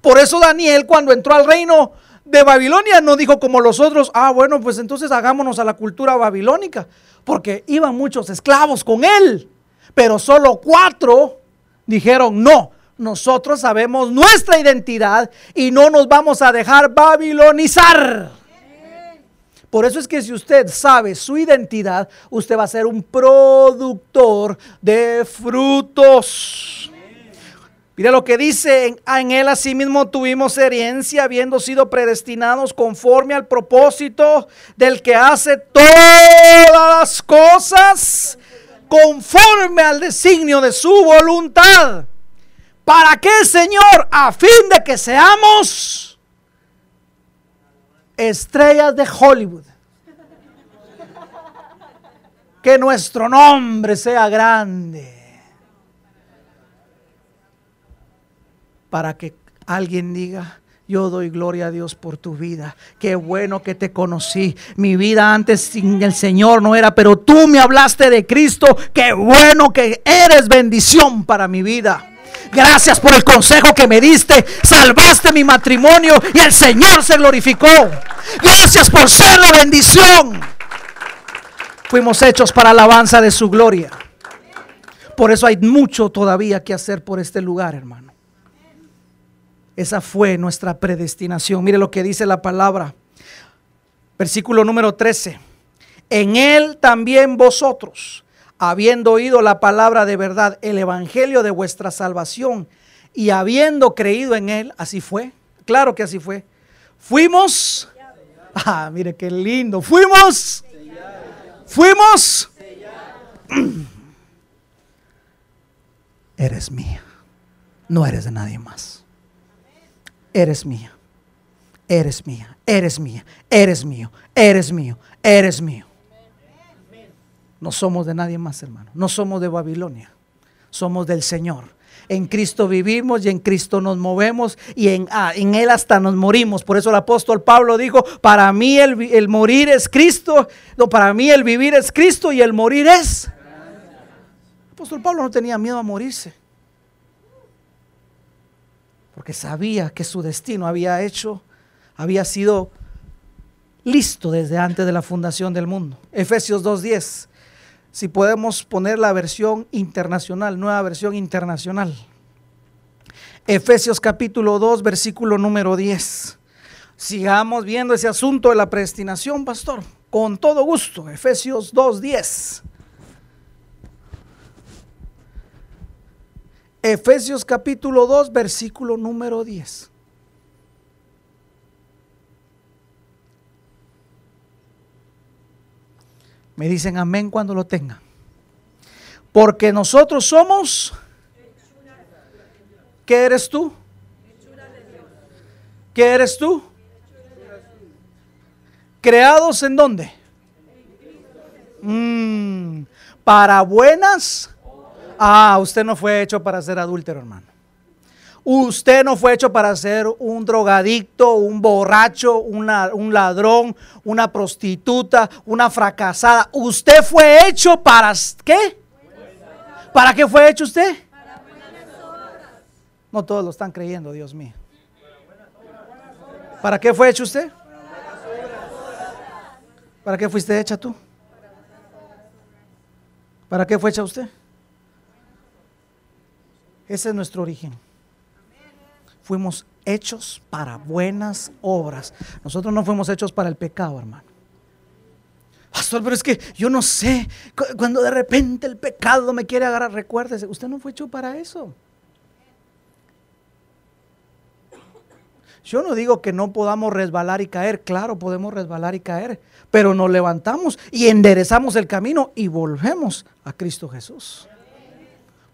[SPEAKER 1] Por eso Daniel cuando entró al reino de Babilonia no dijo como los otros, ah, bueno, pues entonces hagámonos a la cultura babilónica. Porque iban muchos esclavos con él. Pero solo cuatro dijeron, no, nosotros sabemos nuestra identidad y no nos vamos a dejar babilonizar. Por eso es que si usted sabe su identidad, usted va a ser un productor de frutos. Mira lo que dice, en, en él asimismo tuvimos herencia, habiendo sido predestinados conforme al propósito del que hace todas las cosas conforme al designio de su voluntad. ¿Para qué, Señor? A fin de que seamos estrellas de Hollywood. Que nuestro nombre sea grande. Para que alguien diga, yo doy gloria a Dios por tu vida. Qué bueno que te conocí. Mi vida antes sin el Señor no era, pero tú me hablaste de Cristo. Qué bueno que eres bendición para mi vida. Gracias por el consejo que me diste. Salvaste mi matrimonio y el Señor se glorificó. Gracias por ser la bendición. Fuimos hechos para alabanza de su gloria. Por eso hay mucho todavía que hacer por este lugar, hermano. Esa fue nuestra predestinación. Mire lo que dice la palabra. Versículo número 13. En él también vosotros habiendo oído la palabra de verdad, el evangelio de vuestra salvación, y habiendo creído en él, así fue. Claro que así fue. Fuimos. Ah, mire qué lindo. Fuimos. Fuimos. Eres mía. No eres de nadie más. Eres mía. Eres mía. Eres mía. Eres mío. Eres mío. Eres mío. No somos de nadie más, hermano. No somos de Babilonia. Somos del Señor. En Cristo vivimos y en Cristo nos movemos y en, ah, en Él hasta nos morimos. Por eso el apóstol Pablo dijo, para mí el, el, morir es Cristo, no, para mí el vivir es Cristo y el morir es. El apóstol Pablo no tenía miedo a morirse. Porque sabía que su destino había hecho, había sido listo desde antes de la fundación del mundo. Efesios 2.10 si podemos poner la versión internacional, nueva versión internacional. Efesios capítulo 2, versículo número 10. Sigamos viendo ese asunto de la predestinación, pastor, con todo gusto. Efesios 2, Efesios capítulo 2, versículo número 10. Me dicen amén cuando lo tengan. Porque nosotros somos... ¿Qué eres tú? ¿Qué eres tú? ¿Creados en dónde? Mm, para buenas. Ah, usted no fue hecho para ser adúltero, hermano. Usted no fue hecho para ser un drogadicto, un borracho, un ladrón, una prostituta, una fracasada. Usted fue hecho para qué? ¿Para qué fue hecho usted? No todos lo están creyendo, Dios mío. ¿Para qué fue hecho usted? ¿Para qué fuiste hecha tú? ¿Para qué fue hecha usted? Ese es nuestro origen. Fuimos hechos para buenas obras. Nosotros no fuimos hechos para el pecado, hermano. Pastor, pero es que yo no sé, cuando de repente el pecado me quiere agarrar, recuérdese, usted no fue hecho para eso. Yo no digo que no podamos resbalar y caer, claro, podemos resbalar y caer, pero nos levantamos y enderezamos el camino y volvemos a Cristo Jesús.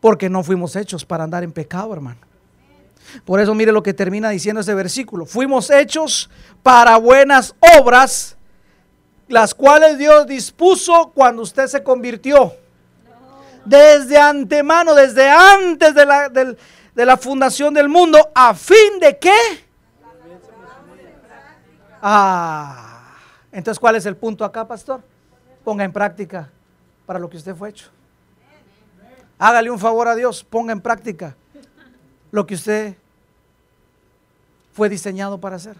[SPEAKER 1] Porque no fuimos hechos para andar en pecado, hermano. Por eso mire lo que termina diciendo ese versículo. Fuimos hechos para buenas obras, las cuales Dios dispuso cuando usted se convirtió. Desde antemano, desde antes de la, fundación del mundo, a fin de que Ah, entonces, ¿cuál es el punto acá, pastor? Ponga en práctica para lo que usted fue hecho. Hágale un favor a Dios, ponga en práctica lo que usted fue diseñado para hacer.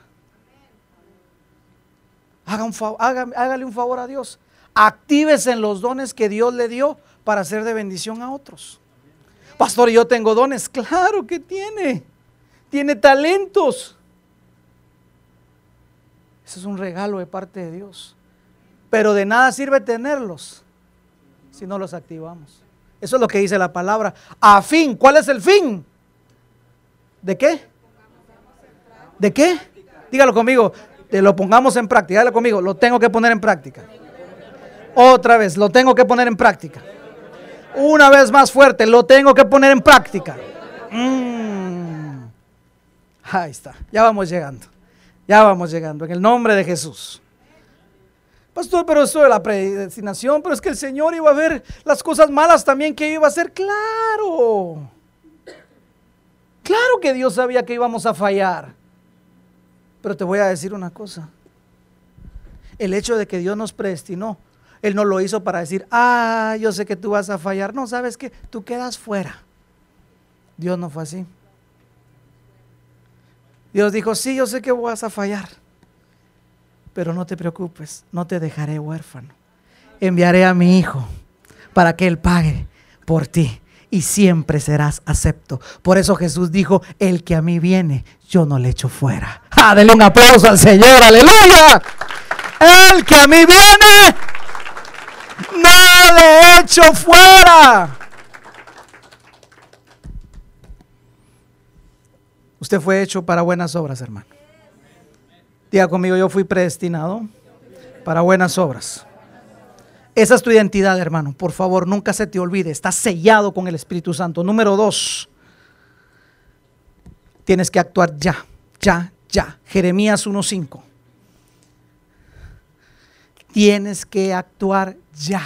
[SPEAKER 1] Hágale un favor a Dios. Actívese en los dones que Dios le dio para hacer de bendición a otros. Pastor, yo tengo dones. Claro que tiene. Tiene talentos. Ese es un regalo de parte de Dios. Pero de nada sirve tenerlos si no los activamos. Eso es lo que dice la palabra. A fin, ¿cuál es el fin? ¿De qué? ¿De qué? Dígalo conmigo. De lo pongamos en práctica. Dígalo conmigo. Lo tengo que poner en práctica. Otra vez, lo tengo que poner en práctica. Una vez más fuerte, lo tengo que poner en práctica. Mm. Ahí está. Ya vamos llegando. Ya vamos llegando, en el nombre de Jesús. Pastor, pero eso de la predestinación, pero es que el Señor iba a ver las cosas malas también que iba a hacer. Claro. Claro que Dios sabía que íbamos a fallar. Pero te voy a decir una cosa. El hecho de que Dios nos predestinó, Él no lo hizo para decir, ah, yo sé que tú vas a fallar. No, sabes que tú quedas fuera. Dios no fue así. Dios dijo, sí, yo sé que vas a fallar, pero no te preocupes, no te dejaré huérfano. Enviaré a mi hijo para que él pague por ti y siempre serás acepto. Por eso Jesús dijo, el que a mí viene, yo no le echo fuera. ¡Ah, denle un aplauso al Señor, aleluya! El que a mí viene, no le echo fuera. Usted fue hecho para buenas obras, hermano. Diga conmigo, yo fui predestinado para buenas obras. Esa es tu identidad, hermano. Por favor, nunca se te olvide. Estás sellado con el Espíritu Santo. Número dos, tienes que actuar ya, ya, ya. Jeremías 1.5. Tienes que actuar ya.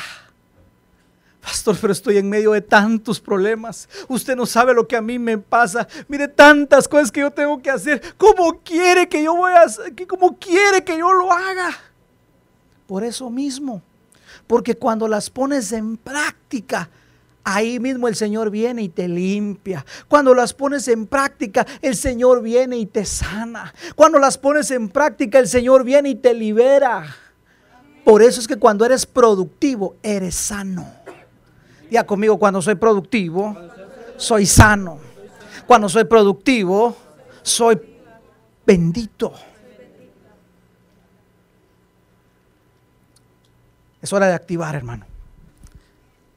[SPEAKER 1] Pastor, pero estoy en medio de tantos problemas. Usted no sabe lo que a mí me pasa. Mire tantas cosas que yo tengo que hacer. ¿Cómo quiere que yo voy a cómo quiere que yo lo haga? Por eso mismo. Porque cuando las pones en práctica, ahí mismo el Señor viene y te limpia. Cuando las pones en práctica, el Señor viene y te sana. Cuando las pones en práctica, el Señor viene y te libera. Por eso es que cuando eres productivo, eres sano. Ya conmigo, cuando soy productivo, soy sano. Cuando soy productivo, soy bendito. Es hora de activar, hermano.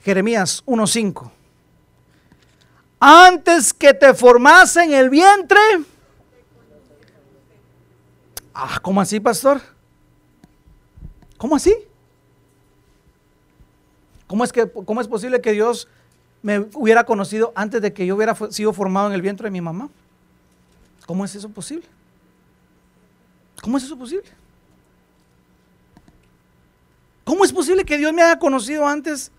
[SPEAKER 1] Jeremías 1.5. Antes que te formase en el vientre. Ah, ¿cómo así, pastor? ¿Cómo así? ¿Cómo es, que, ¿Cómo es posible que Dios me hubiera conocido antes de que yo hubiera sido formado en el vientre de mi mamá? ¿Cómo es eso posible? ¿Cómo es eso posible? ¿Cómo es posible que Dios me haya conocido antes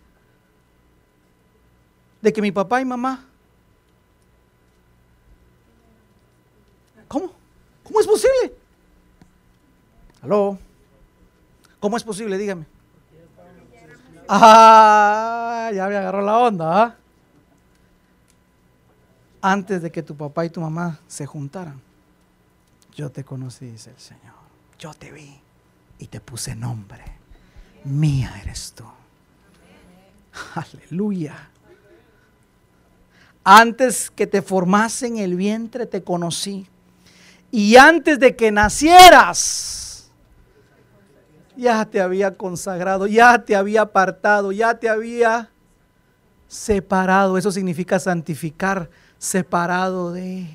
[SPEAKER 1] de que mi papá y mamá? ¿Cómo? ¿Cómo es posible? ¿Aló? ¿Cómo es posible? Dígame. Ah, ya me agarró la onda. ¿ah? Antes de que tu papá y tu mamá se juntaran, yo te conocí, dice el Señor. Yo te vi y te puse nombre. Mía eres tú. Aleluya. Antes que te formase en el vientre te conocí. Y antes de que nacieras, ya te había consagrado, ya te había apartado, ya te había separado. Eso significa santificar, separado de...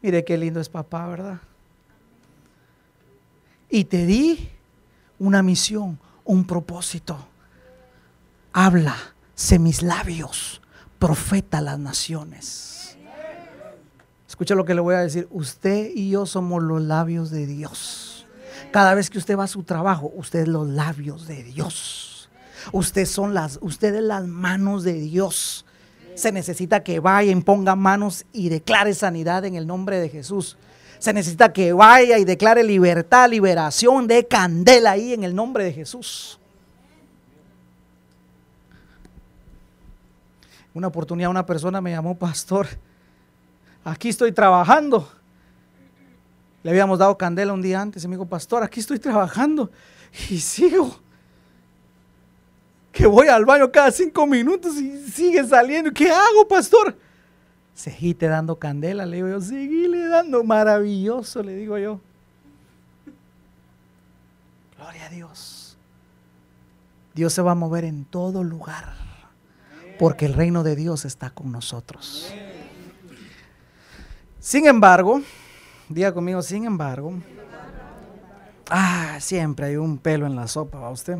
[SPEAKER 1] Mire qué lindo es papá, ¿verdad? Y te di una misión, un propósito. Habla, sé mis labios, profeta las naciones. Escucha lo que le voy a decir. Usted y yo somos los labios de Dios. Cada vez que usted va a su trabajo, usted es los labios de Dios. Usted son las, ustedes las manos de Dios. Se necesita que vaya y ponga manos y declare sanidad en el nombre de Jesús. Se necesita que vaya y declare libertad, liberación, de candela ahí en el nombre de Jesús. Una oportunidad una persona me llamó pastor. Aquí estoy trabajando. Le habíamos dado candela un día antes y me dijo, pastor, aquí estoy trabajando y sigo. Que voy al baño cada cinco minutos y sigue saliendo. ¿Qué hago, pastor? Seguite dando candela, le digo yo, seguile dando, maravilloso, le digo yo. Gloria a Dios. Dios se va a mover en todo lugar, porque el reino de Dios está con nosotros. Sin embargo, diga conmigo, sin embargo, ah, siempre hay un pelo en la sopa, ¿va usted?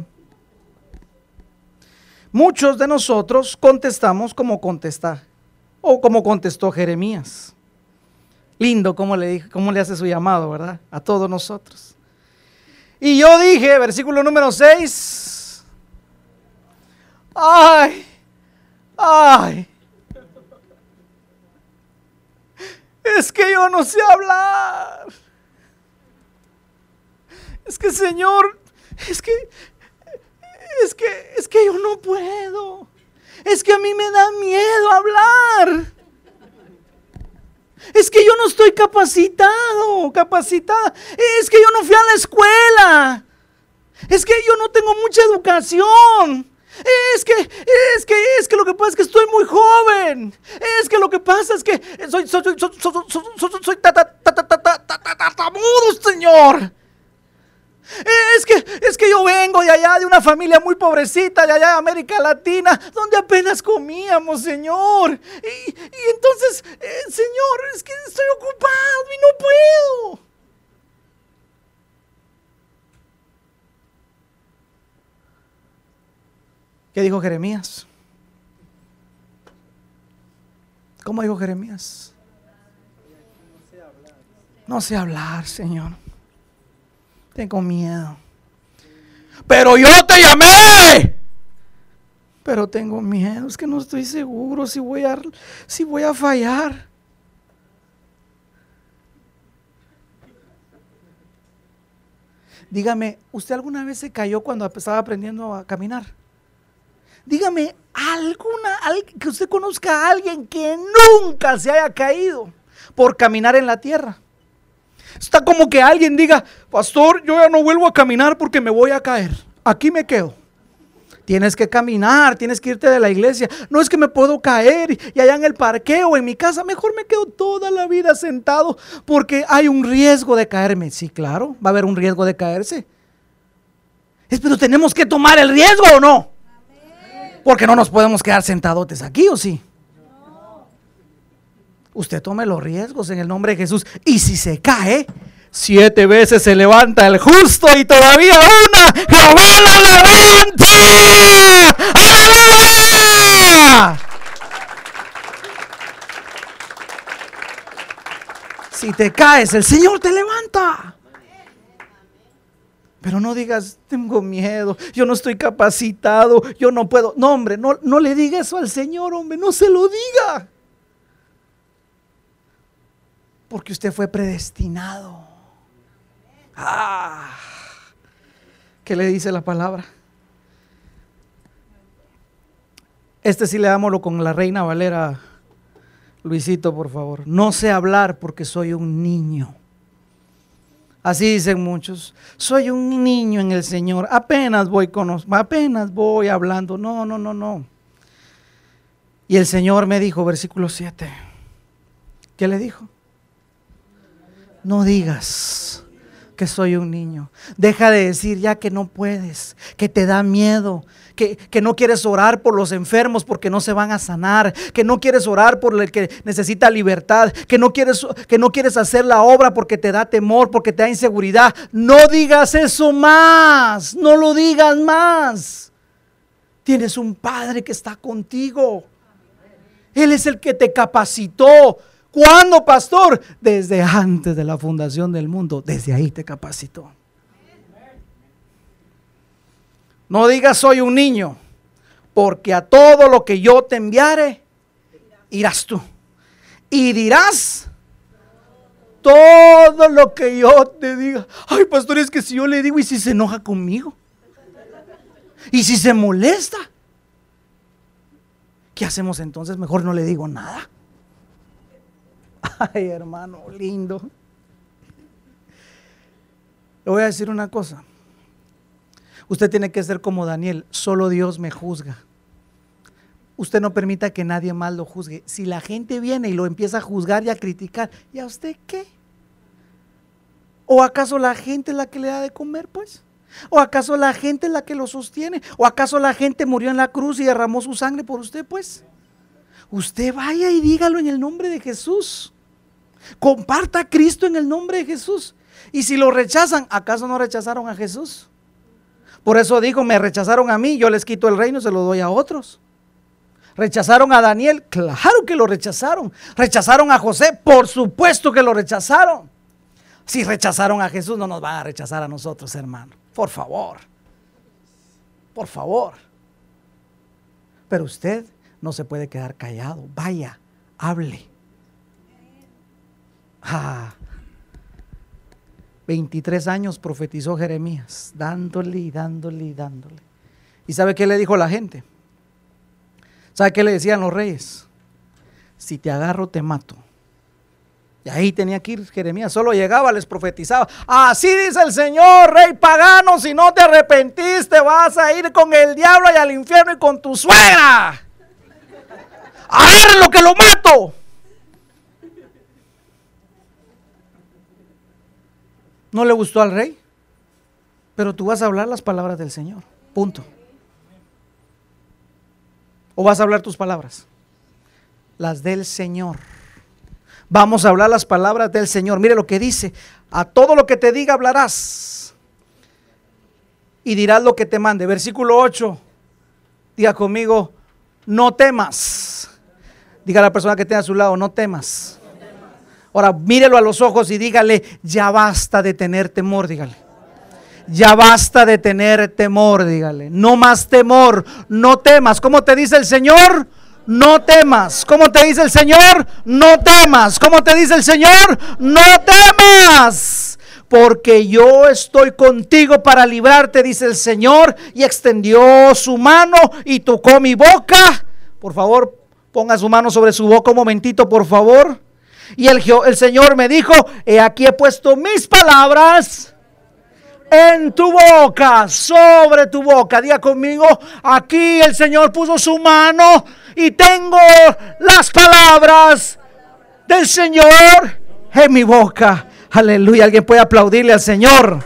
[SPEAKER 1] Muchos de nosotros contestamos como contesta o como contestó Jeremías. Lindo cómo le, cómo le hace su llamado, ¿verdad? A todos nosotros. Y yo dije, versículo número 6, ay, ay, es que yo no sé hablar. Es que Señor, es que, es que, es que yo no puedo. Es que a mí me da miedo hablar. Es que yo no estoy capacitado, capacitada. Es que yo no fui a la escuela. Es que yo no tengo mucha educación. Es que, es que, es que lo que pasa es que estoy muy joven. Es que lo que pasa es que soy, soy, soy, soy, soy, soy, soy Señor. Es que, es que yo vengo de allá, de una familia muy pobrecita, de allá de América Latina, donde apenas comíamos, Señor. Y, entonces, eh, Señor, es que estoy ocupado y no puedo. ¿Qué dijo Jeremías? ¿Cómo dijo Jeremías? No sé hablar, Señor. Tengo miedo. Pero yo te llamé. Pero tengo miedo, es que no estoy seguro si voy a, si voy a fallar. Dígame, ¿usted alguna vez se cayó cuando estaba aprendiendo a caminar? Dígame, alguna, que usted conozca a alguien que nunca se haya caído por caminar en la tierra. Está como que alguien diga, pastor, yo ya no vuelvo a caminar porque me voy a caer. Aquí me quedo. Tienes que caminar, tienes que irte de la iglesia. No es que me puedo caer y allá en el parqueo, en mi casa, mejor me quedo toda la vida sentado porque hay un riesgo de caerme. Sí, claro, va a haber un riesgo de caerse. Es, pero tenemos que tomar el riesgo o no. Porque no nos podemos quedar sentadotes aquí o sí. Usted tome los riesgos en el nombre de Jesús. Y si se cae, siete veces se levanta el justo y todavía una, Jehová la levanta. Si te caes, el Señor te levanta. Pero no digas, tengo miedo, yo no estoy capacitado, yo no puedo. No, hombre, no, no le diga eso al Señor, hombre, no se lo diga. Porque usted fue predestinado. Ah, ¿qué le dice la palabra? Este sí le dámoslo con la reina Valera. Luisito, por favor. No sé hablar porque soy un niño. Así dicen muchos. Soy un niño en el Señor. Apenas voy con apenas voy hablando. No, no, no, no. Y el Señor me dijo, versículo 7. ¿Qué le dijo? No digas que soy un niño. Deja de decir ya que no puedes, que te da miedo, que, que, no quieres orar por los enfermos porque no se van a sanar, que no quieres orar por el que necesita libertad, que no quieres, que no quieres hacer la obra porque te da temor, porque te da inseguridad. No digas eso más, no lo digas más. Tienes un Padre que está contigo. Él es el que te capacitó. ¿Cuándo, pastor? Desde antes de la fundación del mundo. Desde ahí te capacitó. No digas soy un niño, porque a todo lo que yo te enviare, irás tú. Y dirás todo lo que yo te diga. Ay, pastor, es que si yo le digo y si se enoja conmigo. Y si se molesta. ¿Qué hacemos entonces? Mejor no le digo nada. Ay, hermano, lindo. Le voy a decir una cosa. Usted tiene que ser como Daniel, solo Dios me juzga. Usted no permita que nadie más lo juzgue. Si la gente viene y lo empieza a juzgar y a criticar, ¿y a usted qué? ¿O acaso la gente es la que le da de comer, pues? ¿O acaso la gente es la que lo sostiene? ¿O acaso la gente murió en la cruz y derramó su sangre por usted, pues? Usted vaya y dígalo en el nombre de Jesús. Comparta a Cristo en el nombre de Jesús. Y si lo rechazan, ¿acaso no rechazaron a Jesús? Por eso digo, me rechazaron a mí, yo les quito el reino se lo doy a otros. ¿Rechazaron a Daniel? Claro que lo rechazaron. ¿Rechazaron a José? Por supuesto que lo rechazaron. Si rechazaron a Jesús, no nos van a rechazar a nosotros, hermano. Por favor. Por favor. Pero usted no se puede quedar callado. Vaya, hable. Ah, 23 años profetizó Jeremías, dándole y dándole y dándole. ¿Y sabe qué le dijo la gente? ¿Sabe qué le decían los reyes? Si te agarro, te mato. Y ahí tenía que ir Jeremías, solo llegaba, les profetizaba. Así dice el Señor, rey pagano, si no te arrepentiste vas a ir con el diablo y al infierno y con tu suegra. A lo que lo mato. No le gustó al rey, pero tú vas a hablar las palabras del Señor. Punto. ¿O vas a hablar tus palabras? Las del Señor. Vamos a hablar las palabras del Señor. Mire lo que dice. A todo lo que te diga hablarás. Y dirás lo que te mande. Versículo 8. Diga conmigo, no temas. Diga a la persona que tenga a su lado, no temas. Ahora mírelo a los ojos y dígale, ya basta de tener temor, dígale. Ya basta de tener temor, dígale. No más temor, no temas. ¿Cómo te dice el Señor? No temas. ¿Cómo te dice el Señor? No temas. ¿Cómo te dice el Señor? No temas. Porque yo estoy contigo para librarte, dice el Señor. Y extendió su mano y tocó mi boca. Por favor, ponga su mano sobre su boca un momentito, por favor. Y el, Señor me dijo, he aquí he puesto mis palabras en tu boca, sobre tu boca. Diga conmigo, aquí el Señor puso su mano y tengo las palabras del Señor en mi boca. Aleluya, alguien puede aplaudirle al Señor.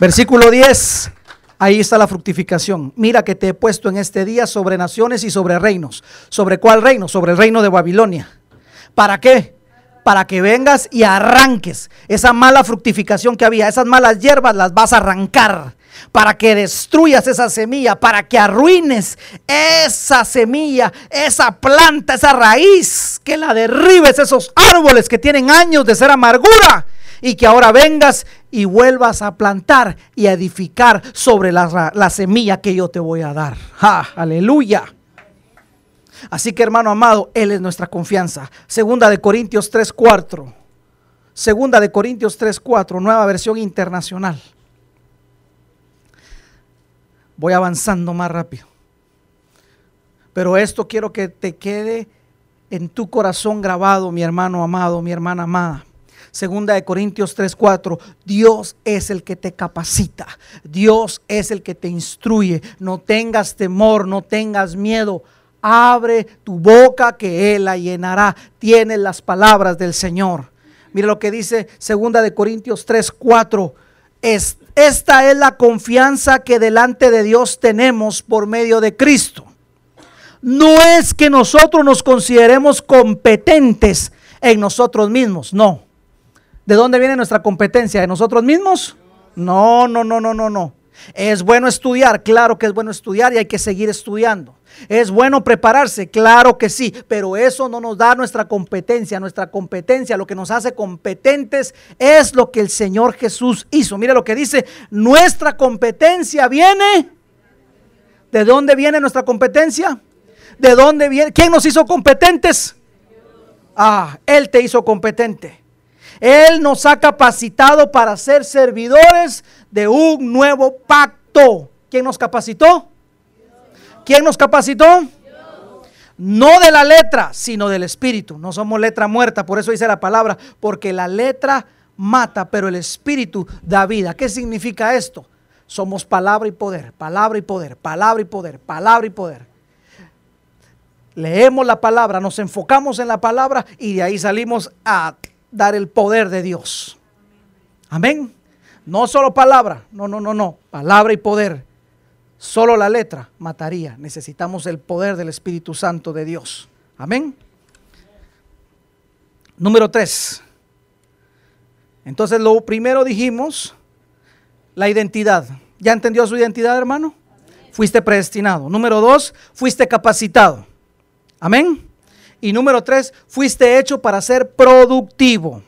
[SPEAKER 1] Versículo 10. Ahí está la fructificación. Mira que te he puesto en este día sobre naciones y sobre reinos. ¿Sobre cuál reino? Sobre el reino de Babilonia. ¿Para qué? Para que vengas y arranques esa mala fructificación que había. Esas malas hierbas las vas a arrancar. Para que destruyas esa semilla, para que arruines esa semilla, esa planta, esa raíz, que la derribes, esos árboles que tienen años de ser amargura y que ahora vengas y vuelvas a plantar y a edificar sobre la, semilla que yo te voy a dar. Aleluya. Así que hermano amado, Él es nuestra confianza. Segunda de Corintios 3.4. Segunda de Corintios 3.4, nueva versión internacional. Voy avanzando más rápido. Pero esto quiero que te quede en tu corazón grabado, mi hermano amado, mi hermana amada. Segunda de Corintios 3:4, Dios es el que te capacita, Dios es el que te instruye. No tengas temor, no tengas miedo. Abre tu boca que Él la llenará. Tienes las palabras del Señor. Mira lo que dice Segunda de Corintios 3:4. Es, esta es la confianza que delante de Dios tenemos por medio de Cristo. No es que nosotros nos consideremos competentes en nosotros mismos, no. ¿De dónde viene nuestra competencia? ¿De nosotros mismos? No, no, no, no, no, no. Es bueno estudiar, claro que es bueno estudiar y hay que seguir estudiando. Es bueno prepararse, claro que sí, pero eso no nos da nuestra competencia. Nuestra competencia, lo que nos hace competentes es lo que el Señor Jesús hizo. Mire lo que dice, nuestra competencia viene. ¿De dónde viene nuestra competencia? ¿De dónde viene? ¿Quién nos hizo competentes? Ah, Él te hizo competente. Él nos ha capacitado para ser servidores de un nuevo pacto. ¿Quién nos capacitó? ¿Quién nos capacitó? No de la letra, sino del espíritu. No somos letra muerta, por eso dice la palabra, porque la letra mata, pero el espíritu da vida. ¿Qué significa esto? Somos palabra y poder, palabra y poder, palabra y poder, palabra y poder leemos la palabra, nos enfocamos en la palabra y de ahí salimos a dar el poder de Dios. Amén. No solo palabra, no, no, no, no, palabra y poder. Solo la letra mataría. Necesitamos el poder del Espíritu Santo de Dios. Amén. Número tres. Entonces lo primero dijimos, la identidad. ¿Ya entendió su identidad, hermano? Fuiste predestinado. Número dos, fuiste capacitado. Amén. Y número tres, fuiste hecho para ser productivo.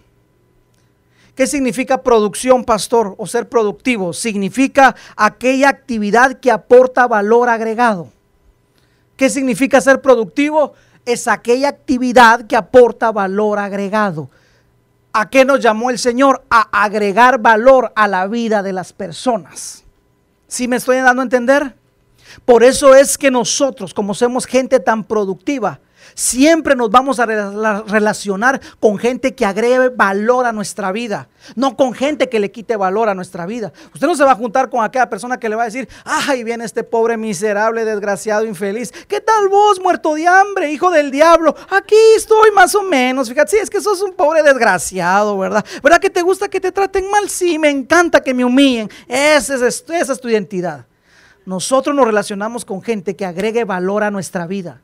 [SPEAKER 1] ¿Qué significa producción, pastor? O ser productivo. Significa aquella actividad que aporta valor agregado. ¿Qué significa ser productivo? Es aquella actividad que aporta valor agregado. ¿A qué nos llamó el Señor? A agregar valor a la vida de las personas. ¿Sí me estoy dando a entender? Por eso es que nosotros, como somos gente tan productiva, siempre nos vamos a relacionar con gente que agregue valor a nuestra vida, no con gente que le quite valor a nuestra vida. Usted no se va a juntar con aquella persona que le va a decir, ay, viene este pobre miserable, desgraciado, infeliz. ¿Qué tal vos, muerto de hambre, hijo del diablo? Aquí estoy más o menos. Fíjate, sí, es que sos un pobre desgraciado, ¿verdad? ¿Verdad que te gusta que te traten mal? Sí, me encanta que me humillen. Esa es, esa es tu identidad. Nosotros nos relacionamos con gente que agregue valor a nuestra vida,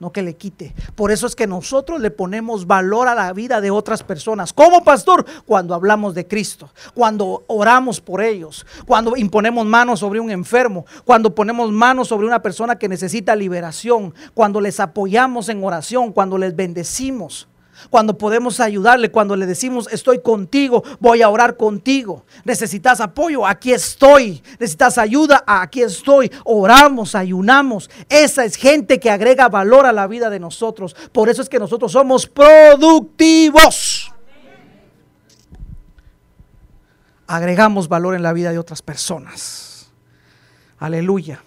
[SPEAKER 1] no que le quite. Por eso es que nosotros le ponemos valor a la vida de otras personas. Como pastor, cuando hablamos de Cristo, cuando oramos por ellos, cuando imponemos manos sobre un enfermo, cuando ponemos manos sobre una persona que necesita liberación, cuando les apoyamos en oración, cuando les bendecimos cuando podemos ayudarle, cuando le decimos, estoy contigo, voy a orar contigo. Necesitas apoyo, aquí estoy. Necesitas ayuda, aquí estoy. Oramos, ayunamos. Esa es gente que agrega valor a la vida de nosotros. Por eso es que nosotros somos productivos. Agregamos valor en la vida de otras personas. Aleluya.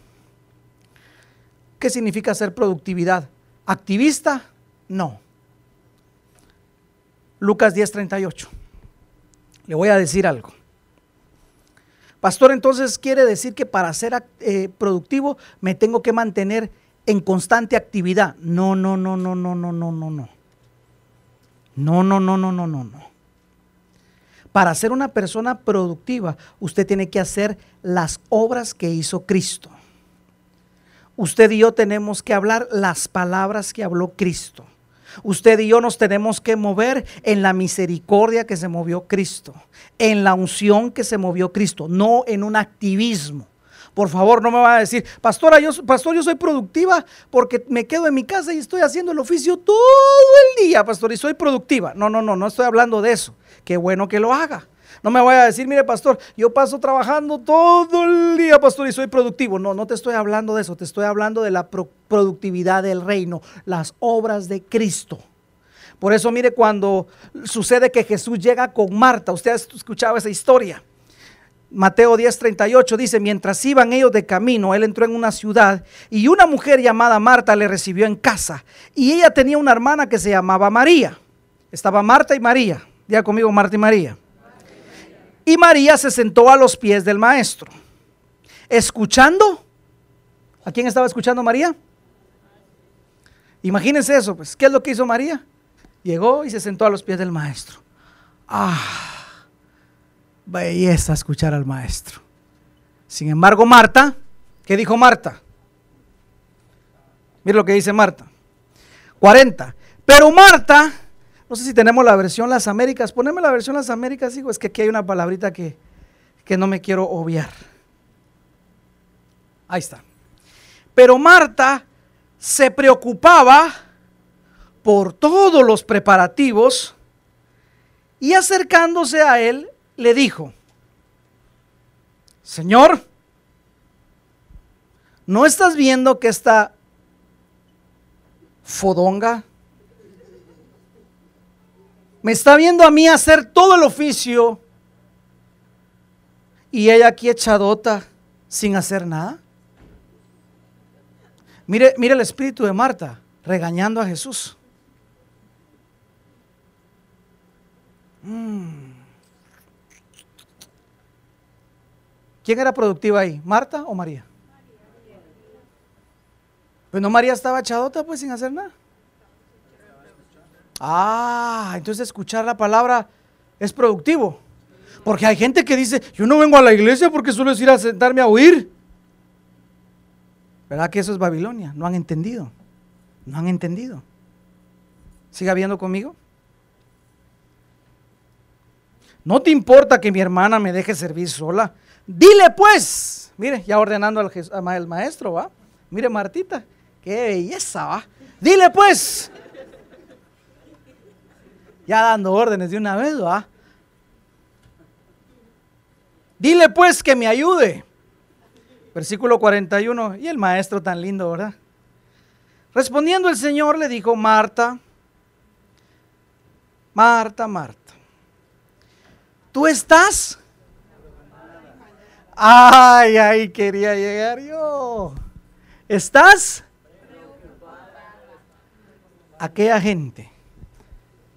[SPEAKER 1] ¿Qué significa ser productividad? ¿Activista? No. Lucas 10:38. Le voy a decir algo. Pastor, entonces quiere decir que para ser eh, productivo me tengo que mantener en constante actividad. No, no, no, no, no, no, no, no. No, no, no, no, no, no, no. Para ser una persona productiva, usted tiene que hacer las obras que hizo Cristo. Usted y yo tenemos que hablar las palabras que habló Cristo. Usted y yo nos tenemos que mover en la misericordia que se movió Cristo, en la unción que se movió Cristo, no en un activismo. Por favor, no me va a decir, pastora, yo, pastor, yo soy productiva porque me quedo en mi casa y estoy haciendo el oficio todo el día, pastor, y soy productiva. No, no, no, no estoy hablando de eso. Qué bueno que lo haga. No me vaya a decir, mire, pastor, yo paso trabajando todo el día, pastor, y soy productivo. No, no te estoy hablando de eso, te estoy hablando de la productividad del reino, las obras de Cristo. Por eso, mire, cuando sucede que Jesús llega con Marta, usted ha escuchado esa historia. Mateo 10:38 dice, mientras iban ellos de camino, él entró en una ciudad y una mujer llamada Marta le recibió en casa. Y ella tenía una hermana que se llamaba María. Estaba Marta y María. Diga conmigo Marta y María. Y María se sentó a los pies del maestro, escuchando. ¿A quién estaba escuchando María? Imagínense eso, pues. ¿Qué es lo que hizo María? Llegó y se sentó a los pies del maestro. Ah belleza escuchar al maestro. Sin embargo, Marta, ¿qué dijo Marta? Mira lo que dice Marta. 40. Pero Marta, no sé si tenemos la versión Las Américas, poneme la versión Las Américas, hijo, es que aquí hay una palabrita que, que no me quiero obviar. Ahí está. Pero Marta se preocupaba por todos los preparativos y acercándose a él, le dijo, Señor, ¿no estás viendo que esta fodonga me está viendo a mí hacer todo el oficio y ella aquí echadota sin hacer nada? Mire, mire el espíritu de Marta regañando a Jesús. Mm. ¿Quién era productiva ahí? ¿Marta o María? Pues no, María estaba echadota pues sin hacer nada. Ah, entonces escuchar la palabra es productivo. Porque hay gente que dice, yo no vengo a la iglesia porque solo es ir a sentarme a oír. ¿Verdad que eso es Babilonia? No han entendido. No han entendido. ¿Siga viendo conmigo? No te importa que mi hermana me deje servir sola. Dile pues, mire, ya ordenando al, maestro, ¿va? Mire Martita, qué belleza, ¿va? Dile pues. Ya dando órdenes de una vez, ¿va? Dile pues que me ayude. Versículo 41. Y el maestro tan lindo, ¿verdad? Respondiendo el Señor le dijo, Marta, Marta, Marta, tú estás Ay, ay, quería llegar yo. ¿Estás? Aquella gente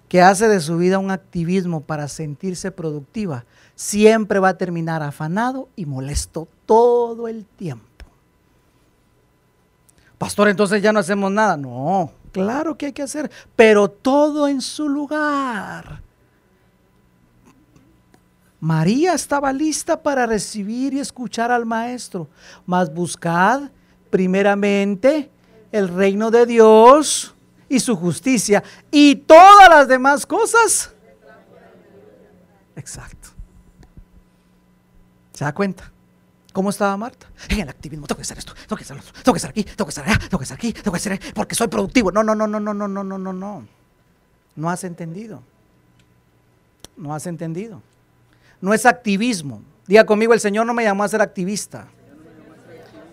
[SPEAKER 1] que hace de su vida un activismo para sentirse productiva, siempre va a terminar afanado y molesto todo el tiempo. Pastor, entonces ya no hacemos nada. No, claro que hay que hacer, pero todo en su lugar. María estaba lista para recibir y escuchar al Maestro, mas buscad primeramente el reino de Dios y su justicia y todas las demás cosas. Exacto. ¿Se da cuenta? ¿Cómo estaba Marta? En el activismo, tengo que hacer esto, tengo que hacer esto, tengo que estar aquí, tengo que estar allá, tengo que estar aquí, tengo que estar ahí, porque soy productivo. No, no, no, no, no, no, no, no, no, no. No has entendido. No has entendido no es activismo. Diga conmigo, el Señor no me llamó a ser activista,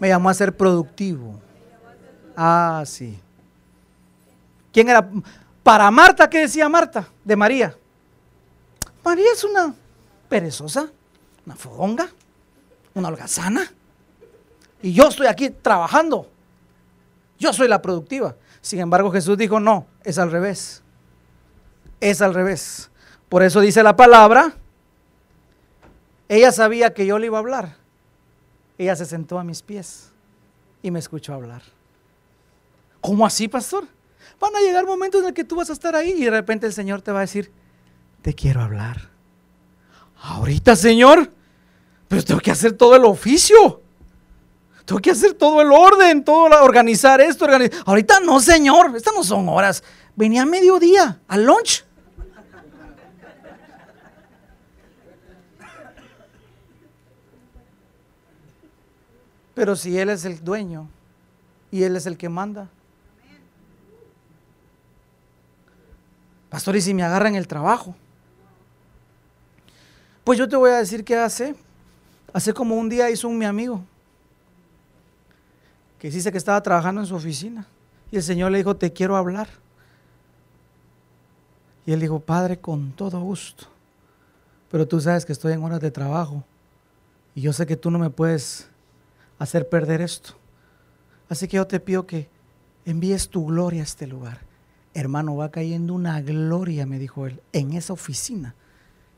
[SPEAKER 1] me llamó a ser productivo. Ah, sí. ¿Quién era? Para Marta, ¿qué decía Marta de María? María es una perezosa, una fogonga, una holgazana. Y yo estoy aquí trabajando. Yo soy la productiva. Sin embargo, Jesús dijo, no, es al revés. Es al revés. Por eso dice la palabra ella sabía que yo le iba a hablar. Ella se sentó a mis pies y me escuchó hablar. ¿Cómo así, pastor? Van a llegar momentos en el que tú vas a estar ahí y de repente el Señor te va a decir, te quiero hablar. Ahorita, Señor, pero tengo que hacer todo el oficio. Tengo que hacer todo el orden, todo organizar esto, organizar. Ahorita no, Señor, estas no son horas. Venía a mediodía, al lunch. Pero si Él es el dueño y Él es el que manda. Pastor, ¿y si me agarran el trabajo? Pues yo te voy a decir qué hace. Hace como un día hizo un mi amigo que dice que estaba trabajando en su oficina y el Señor le dijo, te quiero hablar. Y él dijo, Padre, con todo gusto, pero tú sabes que estoy en horas de trabajo Y yo sé que tú no me puedes hacer perder esto. Así que yo te pido que envíes tu gloria a este lugar. Hermano, va cayendo una gloria, me dijo él, en esa oficina,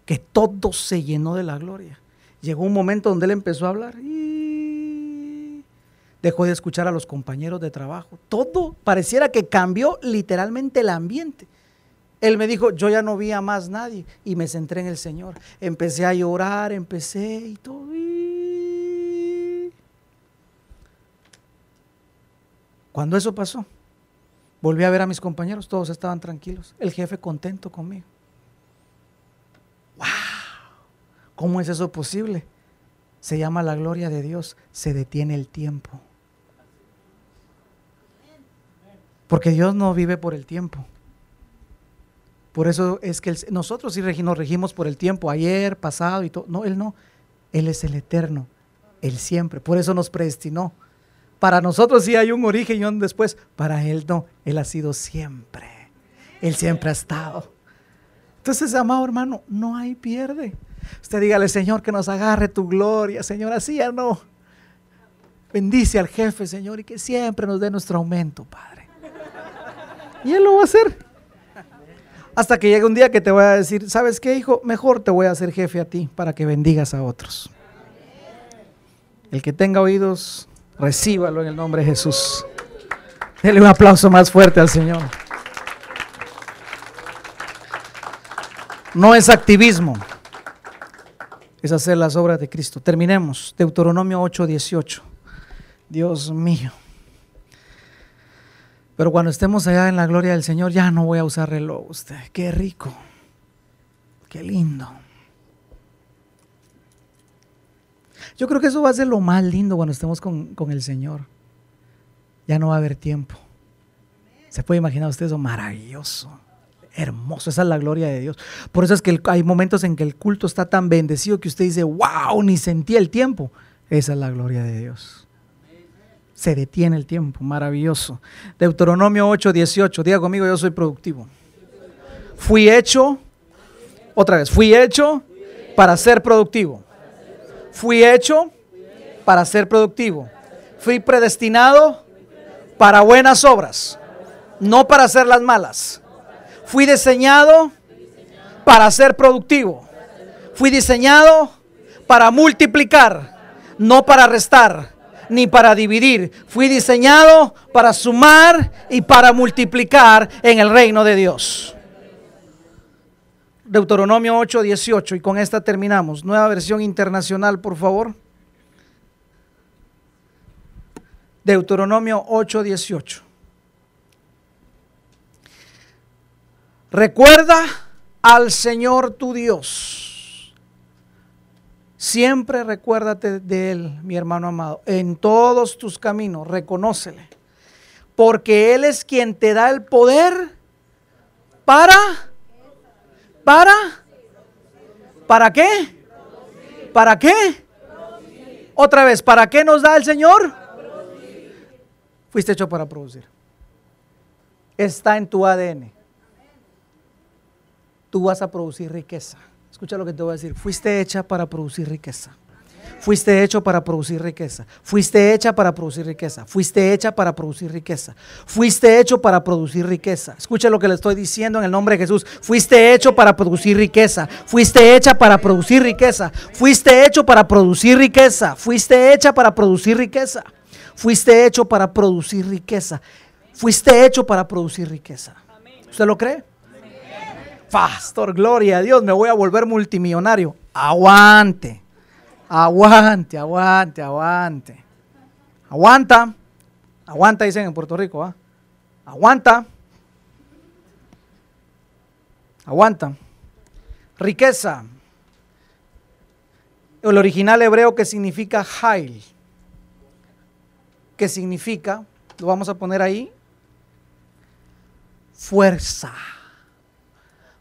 [SPEAKER 1] que todo se llenó de la gloria. Llegó un momento donde él empezó a hablar y dejó de escuchar a los compañeros de trabajo. Todo pareciera que cambió literalmente el ambiente. Él me dijo, yo ya no vi a más nadie y me centré en el Señor. Empecé a llorar, empecé y todo. Cuando eso pasó, volví a ver a mis compañeros, todos estaban tranquilos. El jefe contento conmigo. ¡Wow! ¿Cómo es eso posible? Se llama la gloria de Dios, se detiene el tiempo. Porque Dios no vive por el tiempo. Por eso es que nosotros sí nos regimos por el tiempo, ayer, pasado y todo. No, Él no. Él es el eterno, Él siempre. Por eso nos predestinó. Para nosotros sí hay un origen y un después. Para Él no. Él ha sido siempre. Él siempre ha estado. Entonces, amado hermano, no hay pierde. Usted dígale, Señor, que nos agarre tu gloria, Señor, así ya no. Bendice al jefe, Señor, y que siempre nos dé nuestro aumento, Padre. Y Él lo va a hacer. Hasta que llegue un día que te voy a decir, ¿sabes qué, hijo? Mejor te voy a hacer jefe a ti para que bendigas a otros. El que tenga oídos, Recíbalo en el nombre de Jesús. Dele un aplauso más fuerte al Señor. No es activismo, es hacer las obras de Cristo. Terminemos. Deuteronomio 8:18. Dios mío. Pero cuando estemos allá en la gloria del Señor, ya no voy a usar reloj usted. Qué rico. Qué lindo. Yo creo que eso va a ser lo más lindo cuando estemos con, el Señor. Ya no va a haber tiempo. ¿Se puede imaginar usted eso? Maravilloso, hermoso. Esa es la gloria de Dios. Por eso es que hay momentos en que el culto está tan bendecido que usted dice, wow, ni sentía el tiempo. Esa es la gloria de Dios. Se detiene el tiempo, maravilloso. Deuteronomio 8, 18. Diga conmigo, yo soy productivo. Fui hecho, otra vez, fui hecho para ser productivo. Fui hecho para ser productivo. Fui predestinado para buenas obras, no para hacer las malas. Fui diseñado para ser productivo. Fui diseñado para multiplicar, no para restar ni para dividir. Fui diseñado para sumar y para multiplicar en el reino de Dios. Deuteronomio 8, 18, y con esta terminamos. Nueva versión internacional, por favor. Deuteronomio 8, 18. Recuerda al Señor tu Dios. Siempre recuérdate de Él, mi hermano amado. En todos tus caminos, reconócele. Porque Él es quien te da el poder para ¿Para? ¿Para qué? ¿Para qué? Otra vez, ¿para qué nos da el Señor? Fuiste hecho para producir. Está en tu ADN. Tú vas a producir riqueza. Escucha lo que te voy a decir. Fuiste hecha para producir riqueza. Fuiste hecho para producir riqueza. Fuiste hecha para producir riqueza. Fuiste hecha para producir riqueza. Fuiste hecho para producir riqueza. Escucha lo que le estoy diciendo en el nombre de Jesús. Fuiste hecho para producir riqueza. Fuiste hecha para producir riqueza. Fuiste hecho para producir riqueza. Fuiste hecha para producir riqueza. Fuiste hecho para producir riqueza. Fuiste hecho para producir riqueza. ¿Usted lo cree? Pastor, gloria a Dios, me voy a volver multimillonario. Aguante. Aguante, aguante, aguante. Aguanta. Aguanta, dicen en Puerto Rico. ¿ah? Aguanta. Aguanta. Riqueza. El original hebreo que significa Hail. Que significa, lo vamos a poner ahí, fuerza.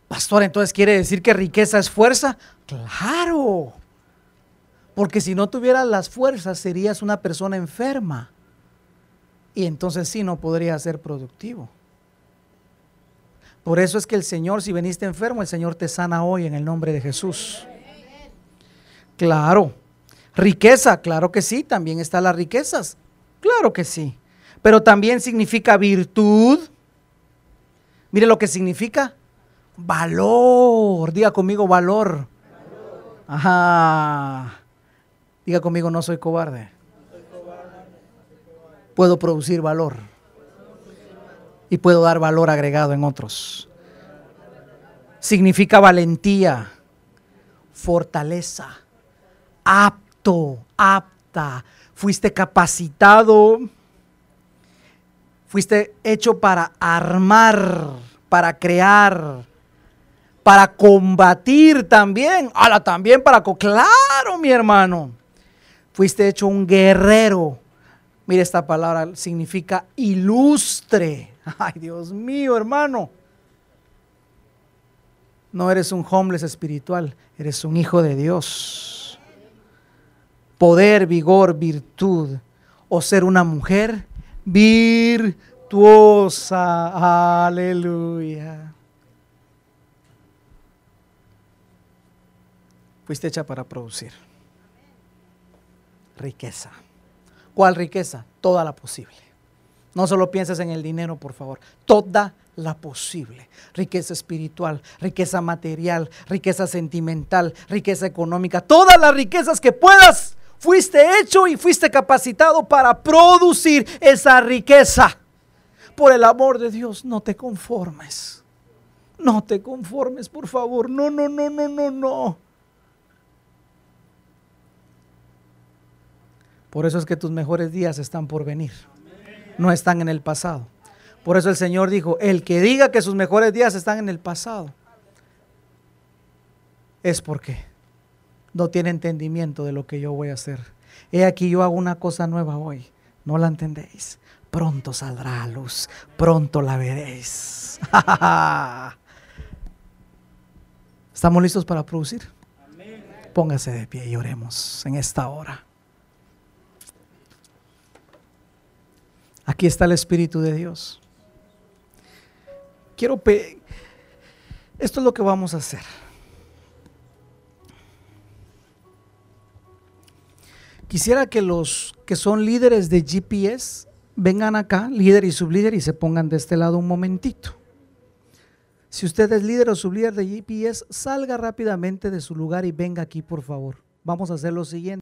[SPEAKER 1] Pastor, entonces quiere decir que riqueza es fuerza. Claro. Porque si no tuvieras las fuerzas serías una persona enferma. Y entonces sí no podrías ser productivo. Por eso es que el Señor, si veniste enfermo, el Señor te sana hoy en el nombre de Jesús. Claro. Riqueza, claro que sí, también están las riquezas. Claro que sí. Pero también significa virtud. Mire lo que significa. Valor. Diga conmigo valor. Ajá. Diga conmigo, no soy cobarde. Puedo producir valor. Y puedo dar valor agregado en otros. Significa valentía, fortaleza, apto, apta. Fuiste capacitado. Fuiste hecho para armar, para crear, para combatir también. Ala, también para... Claro, mi hermano. Fuiste hecho un guerrero. Mire, esta palabra significa ilustre. Ay, Dios mío, hermano. No eres un homeless espiritual, eres un hijo de Dios. Poder, vigor, virtud. O ser una mujer virtuosa. Aleluya. Fuiste hecha para producir riqueza. ¿Cuál riqueza? Toda la posible. No solo pienses en el dinero, por favor. Toda la posible. Riqueza espiritual, riqueza material, riqueza sentimental, riqueza económica. Todas las riquezas que puedas. Fuiste hecho y fuiste capacitado para producir esa riqueza. Por el amor de Dios, no te conformes. No te conformes, por favor. No, no, no, no, no, no. Por eso es que tus mejores días están por venir. No están en el pasado. Por eso el Señor dijo, el que diga que sus mejores días están en el pasado, es porque no tiene entendimiento de lo que yo voy a hacer. He aquí yo hago una cosa nueva hoy. No la entendéis. Pronto saldrá a luz. Pronto la veréis. ¿Estamos listos para producir? Póngase de pie y oremos en esta hora. Aquí está el Espíritu de Dios. Quiero esto es lo que vamos a hacer. Quisiera que los que son líderes de GPS vengan acá, líder y sublíder, y se pongan de este lado un momentito. Si usted es líder o sublíder de GPS, salga rápidamente de su lugar y venga aquí, por favor. Vamos a hacer lo siguiente.